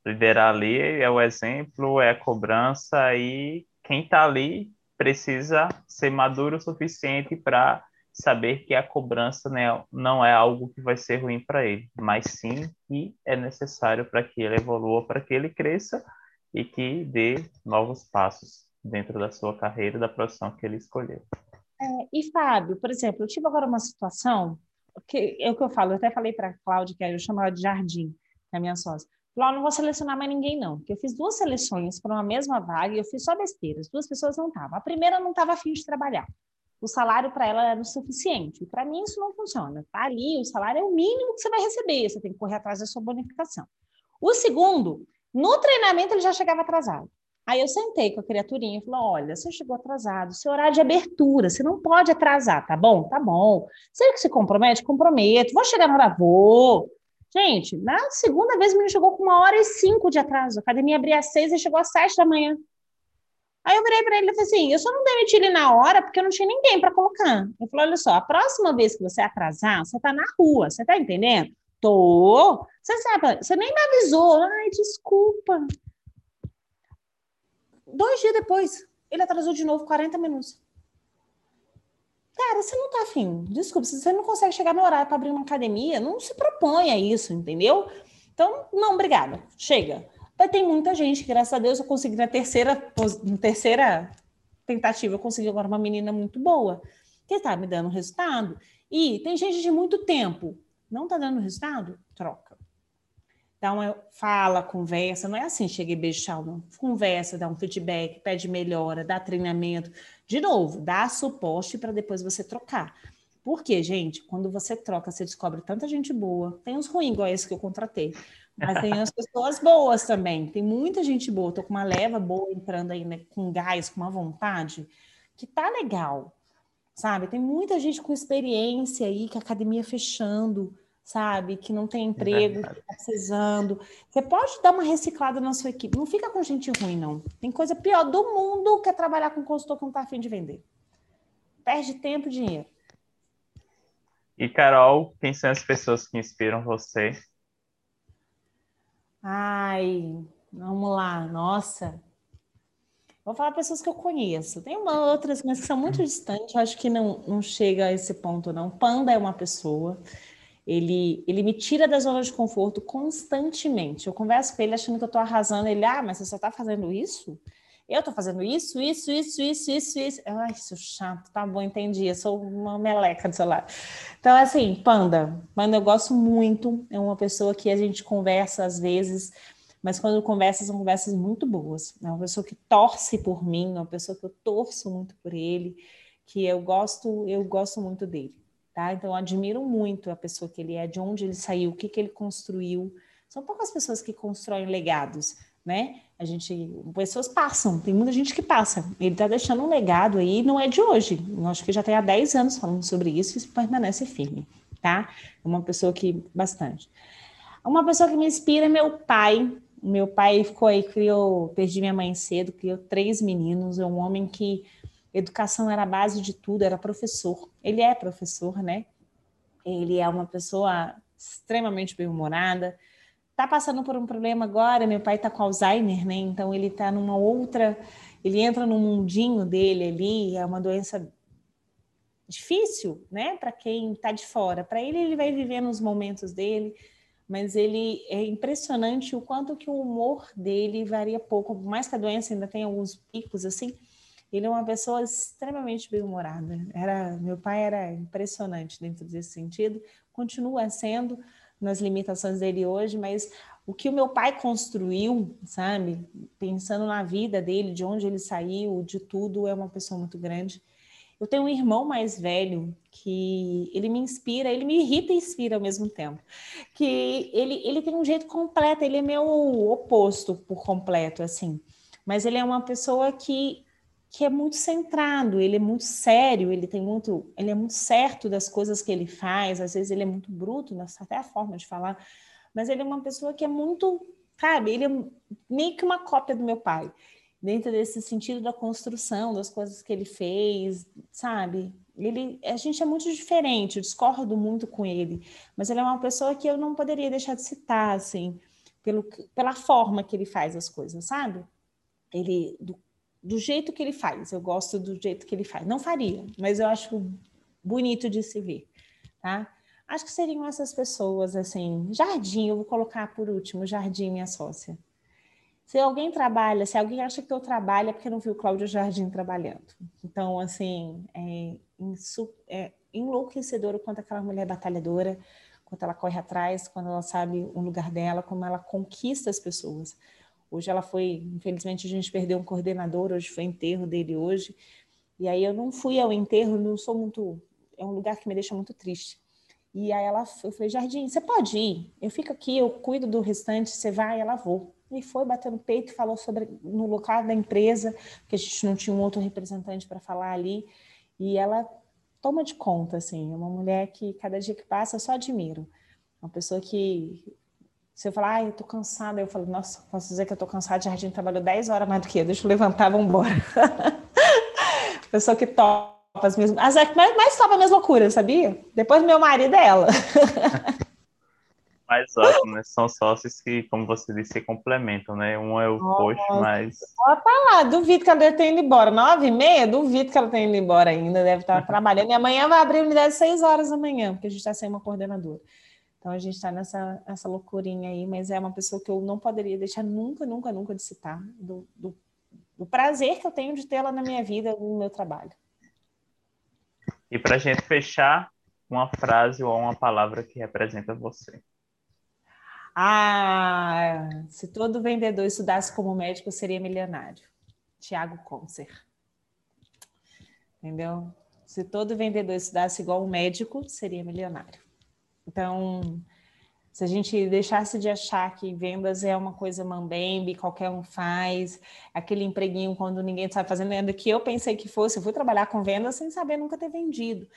S1: liderar ali, é o exemplo, é a cobrança, e quem está ali precisa ser maduro o suficiente para saber que a cobrança né, não é algo que vai ser ruim para ele, mas sim que é necessário para que ele evolua, para que ele cresça e que dê novos passos dentro da sua carreira, da profissão que ele escolheu.
S2: É, e Fábio, por exemplo, eu tive agora uma situação que é o que eu falo, eu até falei para a Cláudia, que eu chamo ela de Jardim, que é a minha sócia. Falou, não vou selecionar mais ninguém, não. Porque eu fiz duas seleções para uma mesma vaga e eu fiz só besteira. As duas pessoas não estavam. A primeira não estava afim de trabalhar. O salário para ela era o suficiente. Para mim isso não funciona. Tá ali, o salário é o mínimo que você vai receber. Você tem que correr atrás da sua bonificação. O segundo, no treinamento ele já chegava atrasado. Aí eu sentei com a criaturinha e falei: olha, você chegou atrasado, seu horário de abertura, você não pode atrasar, tá bom? Tá bom. Você que se compromete? Comprometo. Vou chegar na hora, vou. Gente, na segunda vez o menino chegou com uma hora e cinco de atraso. A academia abria às seis e chegou às sete da manhã. Aí eu virei para ele e falei assim: eu só não demiti ele na hora porque eu não tinha ninguém para colocar. Eu falei: olha só, a próxima vez que você atrasar, você tá na rua, você tá entendendo? Tô. Você sabe, você nem me avisou. Ai, desculpa. Dois dias depois, ele atrasou de novo 40 minutos. Cara, você não tá afim. Desculpa, se você não consegue chegar no horário para abrir uma academia, não se propõe a isso, entendeu? Então, não, obrigada. Chega. Mas tem muita gente, graças a Deus, eu consegui na terceira, na terceira tentativa, eu consegui agora uma menina muito boa, que está me dando resultado. E tem gente de muito tempo, não está dando resultado? Troca dá uma fala, conversa, não é assim, cheguei beijo, tchau, não. Conversa, dá um feedback, pede melhora, dá treinamento. De novo, dá suporte para depois você trocar. Porque, gente, quando você troca, você descobre tanta gente boa. Tem uns ruins, igual esse que eu contratei. Mas tem as pessoas boas também. Tem muita gente boa. Tô com uma leva boa entrando aí né, com gás, com uma vontade, que tá legal. Sabe? Tem muita gente com experiência aí, que a academia fechando sabe? Que não tem emprego, está precisando. Você pode dar uma reciclada na sua equipe. Não fica com gente ruim, não. Tem coisa pior do mundo que é trabalhar com consultor que não está afim de vender. Perde tempo e dinheiro.
S1: E, Carol, quem são as pessoas que inspiram você?
S2: Ai, vamos lá. Nossa. Vou falar pessoas que eu conheço. Tem uma, outras, mas que são muito distantes. Eu acho que não, não chega a esse ponto, não. Panda é uma pessoa ele, ele me tira da zona de conforto constantemente. Eu converso com ele achando que eu estou arrasando. Ele, ah, mas você só está fazendo isso? Eu estou fazendo isso, isso, isso, isso, isso, isso. Ai, isso chato, tá bom, entendi. Eu sou uma meleca do celular. Então, assim, Panda. Panda eu gosto muito. É uma pessoa que a gente conversa às vezes, mas quando conversa, são conversas muito boas. É uma pessoa que torce por mim, é uma pessoa que eu torço muito por ele, que eu gosto, eu gosto muito dele. Tá? Então, eu admiro muito a pessoa que ele é, de onde ele saiu, o que, que ele construiu. São poucas pessoas que constroem legados, né? A gente, pessoas passam, tem muita gente que passa. Ele está deixando um legado aí, não é de hoje. Eu acho que já tem há 10 anos falando sobre isso e permanece firme, tá? É uma pessoa que, bastante. Uma pessoa que me inspira é meu pai. Meu pai ficou aí, criou, perdi minha mãe cedo, criou três meninos. É um homem que Educação era a base de tudo, era professor. Ele é professor, né? Ele é uma pessoa extremamente bem-humorada. Tá passando por um problema agora, meu pai tá com Alzheimer, né? Então ele tá numa outra ele entra no mundinho dele ali, é uma doença difícil, né, para quem está de fora. Para ele, ele vai viver nos momentos dele, mas ele é impressionante o quanto que o humor dele varia pouco, por mais que a doença ainda tenha alguns picos assim. Ele é uma pessoa extremamente bem-humorada. Era, meu pai era impressionante dentro desse sentido, continua sendo nas limitações dele hoje, mas o que o meu pai construiu, sabe, pensando na vida dele, de onde ele saiu, de tudo, é uma pessoa muito grande. Eu tenho um irmão mais velho que ele me inspira, ele me irrita e inspira ao mesmo tempo. Que ele, ele tem um jeito completo, ele é meu oposto por completo, assim. Mas ele é uma pessoa que, que é muito centrado, ele é muito sério, ele tem muito, ele é muito certo das coisas que ele faz, às vezes ele é muito bruto, até a forma de falar, mas ele é uma pessoa que é muito, sabe, ele é meio que uma cópia do meu pai dentro desse sentido da construção, das coisas que ele fez, sabe? Ele, a gente é muito diferente, eu discordo muito com ele, mas ele é uma pessoa que eu não poderia deixar de citar, assim, pelo, pela forma que ele faz as coisas, sabe? Ele, do, do jeito que ele faz, eu gosto do jeito que ele faz. Não faria, mas eu acho bonito de se ver, tá? Acho que seriam essas pessoas, assim, Jardim, eu vou colocar por último, Jardim, minha sócia. Se alguém trabalha, se alguém acha que eu trabalho, é porque não viu Cláudio Jardim trabalhando. Então, assim, é, é enlouquecedor o quanto aquela mulher é batalhadora, quanto ela corre atrás, quando ela sabe o lugar dela, como ela conquista as pessoas. Hoje ela foi, infelizmente a gente perdeu um coordenador, hoje foi enterro dele hoje. E aí eu não fui ao enterro, não sou muito, é um lugar que me deixa muito triste. E aí ela, eu falei, Jardim, você pode ir? Eu fico aqui, eu cuido do restante, você vai? Ela vou e foi batendo peito, falou sobre no local da empresa, que a gente não tinha um outro representante para falar ali, e ela toma de conta, assim, é uma mulher que cada dia que passa eu só admiro, uma pessoa que se eu falar, ah, eu tô cansada, eu falo, nossa, posso dizer que eu tô cansada, Jardim trabalhou 10 horas mais do que eu, deixa eu levantar, vamos embora. pessoa que topa as mesmas, as mais, mais topa as minhas loucuras, sabia? Depois meu marido é ela.
S1: mais ótimo, né? São sócios que, como você disse, se complementam, né? Um é o post, mas.
S2: Ela tá lá, duvido que ela deve ter ido embora. Nove e meia, duvido que ela tenha ido embora ainda, deve estar trabalhando. E amanhã vai abrir unidade às seis horas da manhã, porque a gente está sem uma coordenadora. Então a gente está nessa, nessa loucurinha aí, mas é uma pessoa que eu não poderia deixar nunca, nunca, nunca de citar, do, do, do prazer que eu tenho de tê-la na minha vida, no meu trabalho.
S1: E para a gente fechar, uma frase ou uma palavra que representa você.
S2: Ah, se todo vendedor estudasse como médico, seria milionário. Tiago Concer. Entendeu? Se todo vendedor estudasse igual um médico, seria milionário. Então, se a gente deixasse de achar que vendas é uma coisa mambembe, qualquer um faz, aquele empreguinho quando ninguém sabe fazendo venda, que eu pensei que fosse, eu fui trabalhar com vendas sem saber nunca ter vendido.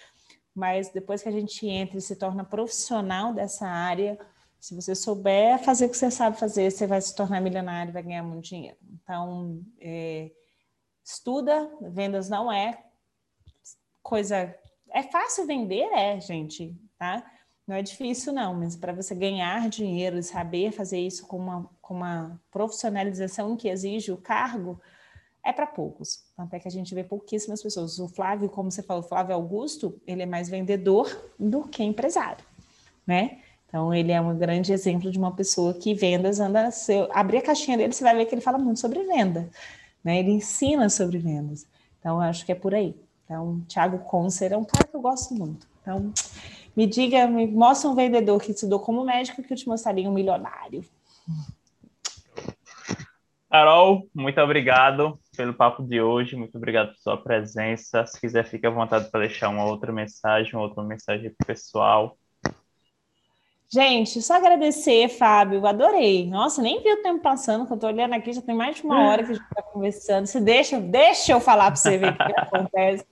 S2: Mas depois que a gente entra e se torna profissional dessa área, se você souber fazer o que você sabe fazer, você vai se tornar milionário, vai ganhar muito dinheiro. Então, é, estuda, vendas não é coisa. É fácil vender, é, gente, tá? Não é difícil, não, mas para você ganhar dinheiro e saber fazer isso com uma, com uma profissionalização que exige o cargo, é para poucos. Até que a gente vê pouquíssimas pessoas. O Flávio, como você falou, o Flávio Augusto, ele é mais vendedor do que empresário, né? Então, ele é um grande exemplo de uma pessoa que vendas anda. Se abrir a caixinha dele, você vai ver que ele fala muito sobre venda, né? Ele ensina sobre vendas. Então, acho que é por aí. Então, Thiago Concer é um cara que eu gosto muito. Então, me diga, me mostra um vendedor que estudou como médico que eu te mostraria um milionário.
S1: Carol, muito obrigado pelo papo de hoje, muito obrigado por sua presença. Se quiser, fique à vontade para deixar uma outra mensagem, uma outra mensagem pessoal.
S2: Gente, só agradecer, Fábio, adorei. Nossa, nem vi o tempo passando, que eu tô olhando aqui, já tem mais de uma hora que a gente está conversando. Se deixa, deixa eu falar para você ver o que, que acontece.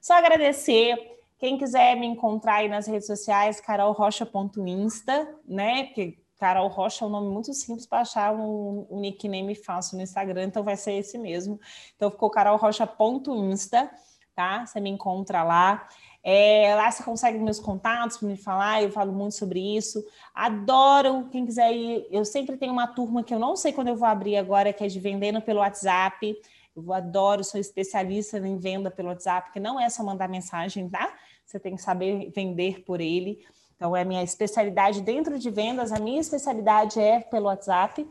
S2: Só agradecer. Quem quiser me encontrar aí nas redes sociais, carolrocha.insta, né? Porque Carol Rocha é um nome muito simples para achar um, um, nickname fácil no Instagram, então vai ser esse mesmo. Então ficou carolrocha.insta, tá? Você me encontra lá. É, lá você consegue meus contatos para me falar, eu falo muito sobre isso. Adoro, quem quiser ir, eu sempre tenho uma turma que eu não sei quando eu vou abrir agora, que é de vendendo pelo WhatsApp. Eu adoro, sou especialista em venda pelo WhatsApp, que não é só mandar mensagem, tá? Você tem que saber vender por ele. Então, é a minha especialidade dentro de vendas, a minha especialidade é pelo WhatsApp,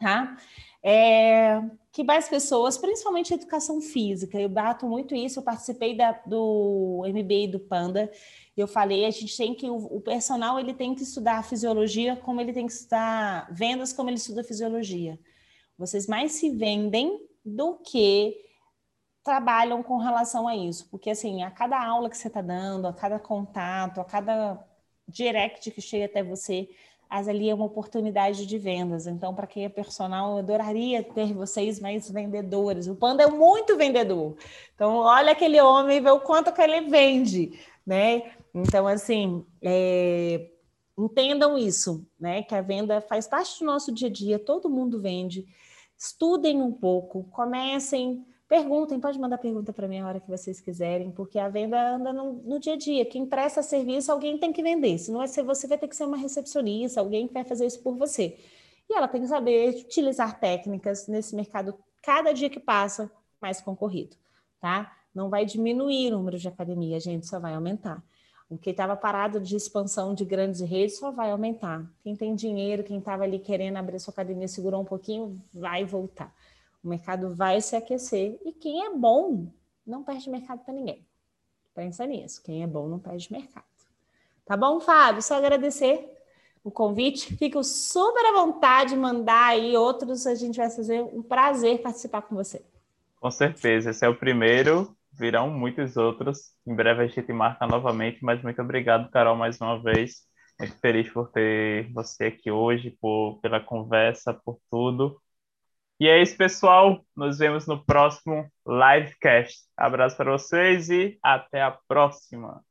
S2: tá? É, que mais pessoas, principalmente educação física, eu bato muito isso, eu participei da, do MBA do Panda, eu falei, a gente tem que, o, o personal ele tem que estudar fisiologia como ele tem que estudar vendas como ele estuda fisiologia. Vocês mais se vendem do que trabalham com relação a isso, porque assim, a cada aula que você está dando, a cada contato, a cada direct que chega até você, as ali é uma oportunidade de vendas. Então, para quem é personal, eu adoraria ter vocês mais vendedores. O Panda é muito vendedor. Então, olha aquele homem e vê o quanto que ele vende, né? Então, assim, é... entendam isso, né? Que a venda faz parte do nosso dia a dia, todo mundo vende. Estudem um pouco, comecem Perguntem, pode mandar pergunta para mim a hora que vocês quiserem, porque a venda anda no, no, dia a dia. Quem presta serviço, alguém tem que vender. Se não é ser você, vai ter que ser uma recepcionista, alguém que vai fazer isso por você. E ela tem que saber utilizar técnicas nesse mercado, cada dia que passa, mais concorrido, tá? Não vai diminuir o número de academia, gente, só vai aumentar. O que estava parado de expansão de grandes redes só vai aumentar. Quem tem dinheiro, quem estava ali querendo abrir sua academia, segurou um pouquinho, vai voltar. O mercado vai se aquecer e quem é bom não perde mercado para ninguém. Pensa nisso. Quem é bom não perde mercado. Tá bom, Fábio? Só agradecer o convite. Fico super à vontade de mandar aí outros. A gente vai fazer um prazer participar com você.
S1: Com certeza. Esse é o primeiro. Virão muitos outros. Em breve a gente marca novamente. Mas muito obrigado, Carol, mais uma vez. Muito feliz por ter você aqui hoje, por, pela conversa, por tudo. E é isso, pessoal. Nos vemos no próximo livecast. Abraço para vocês e até a próxima.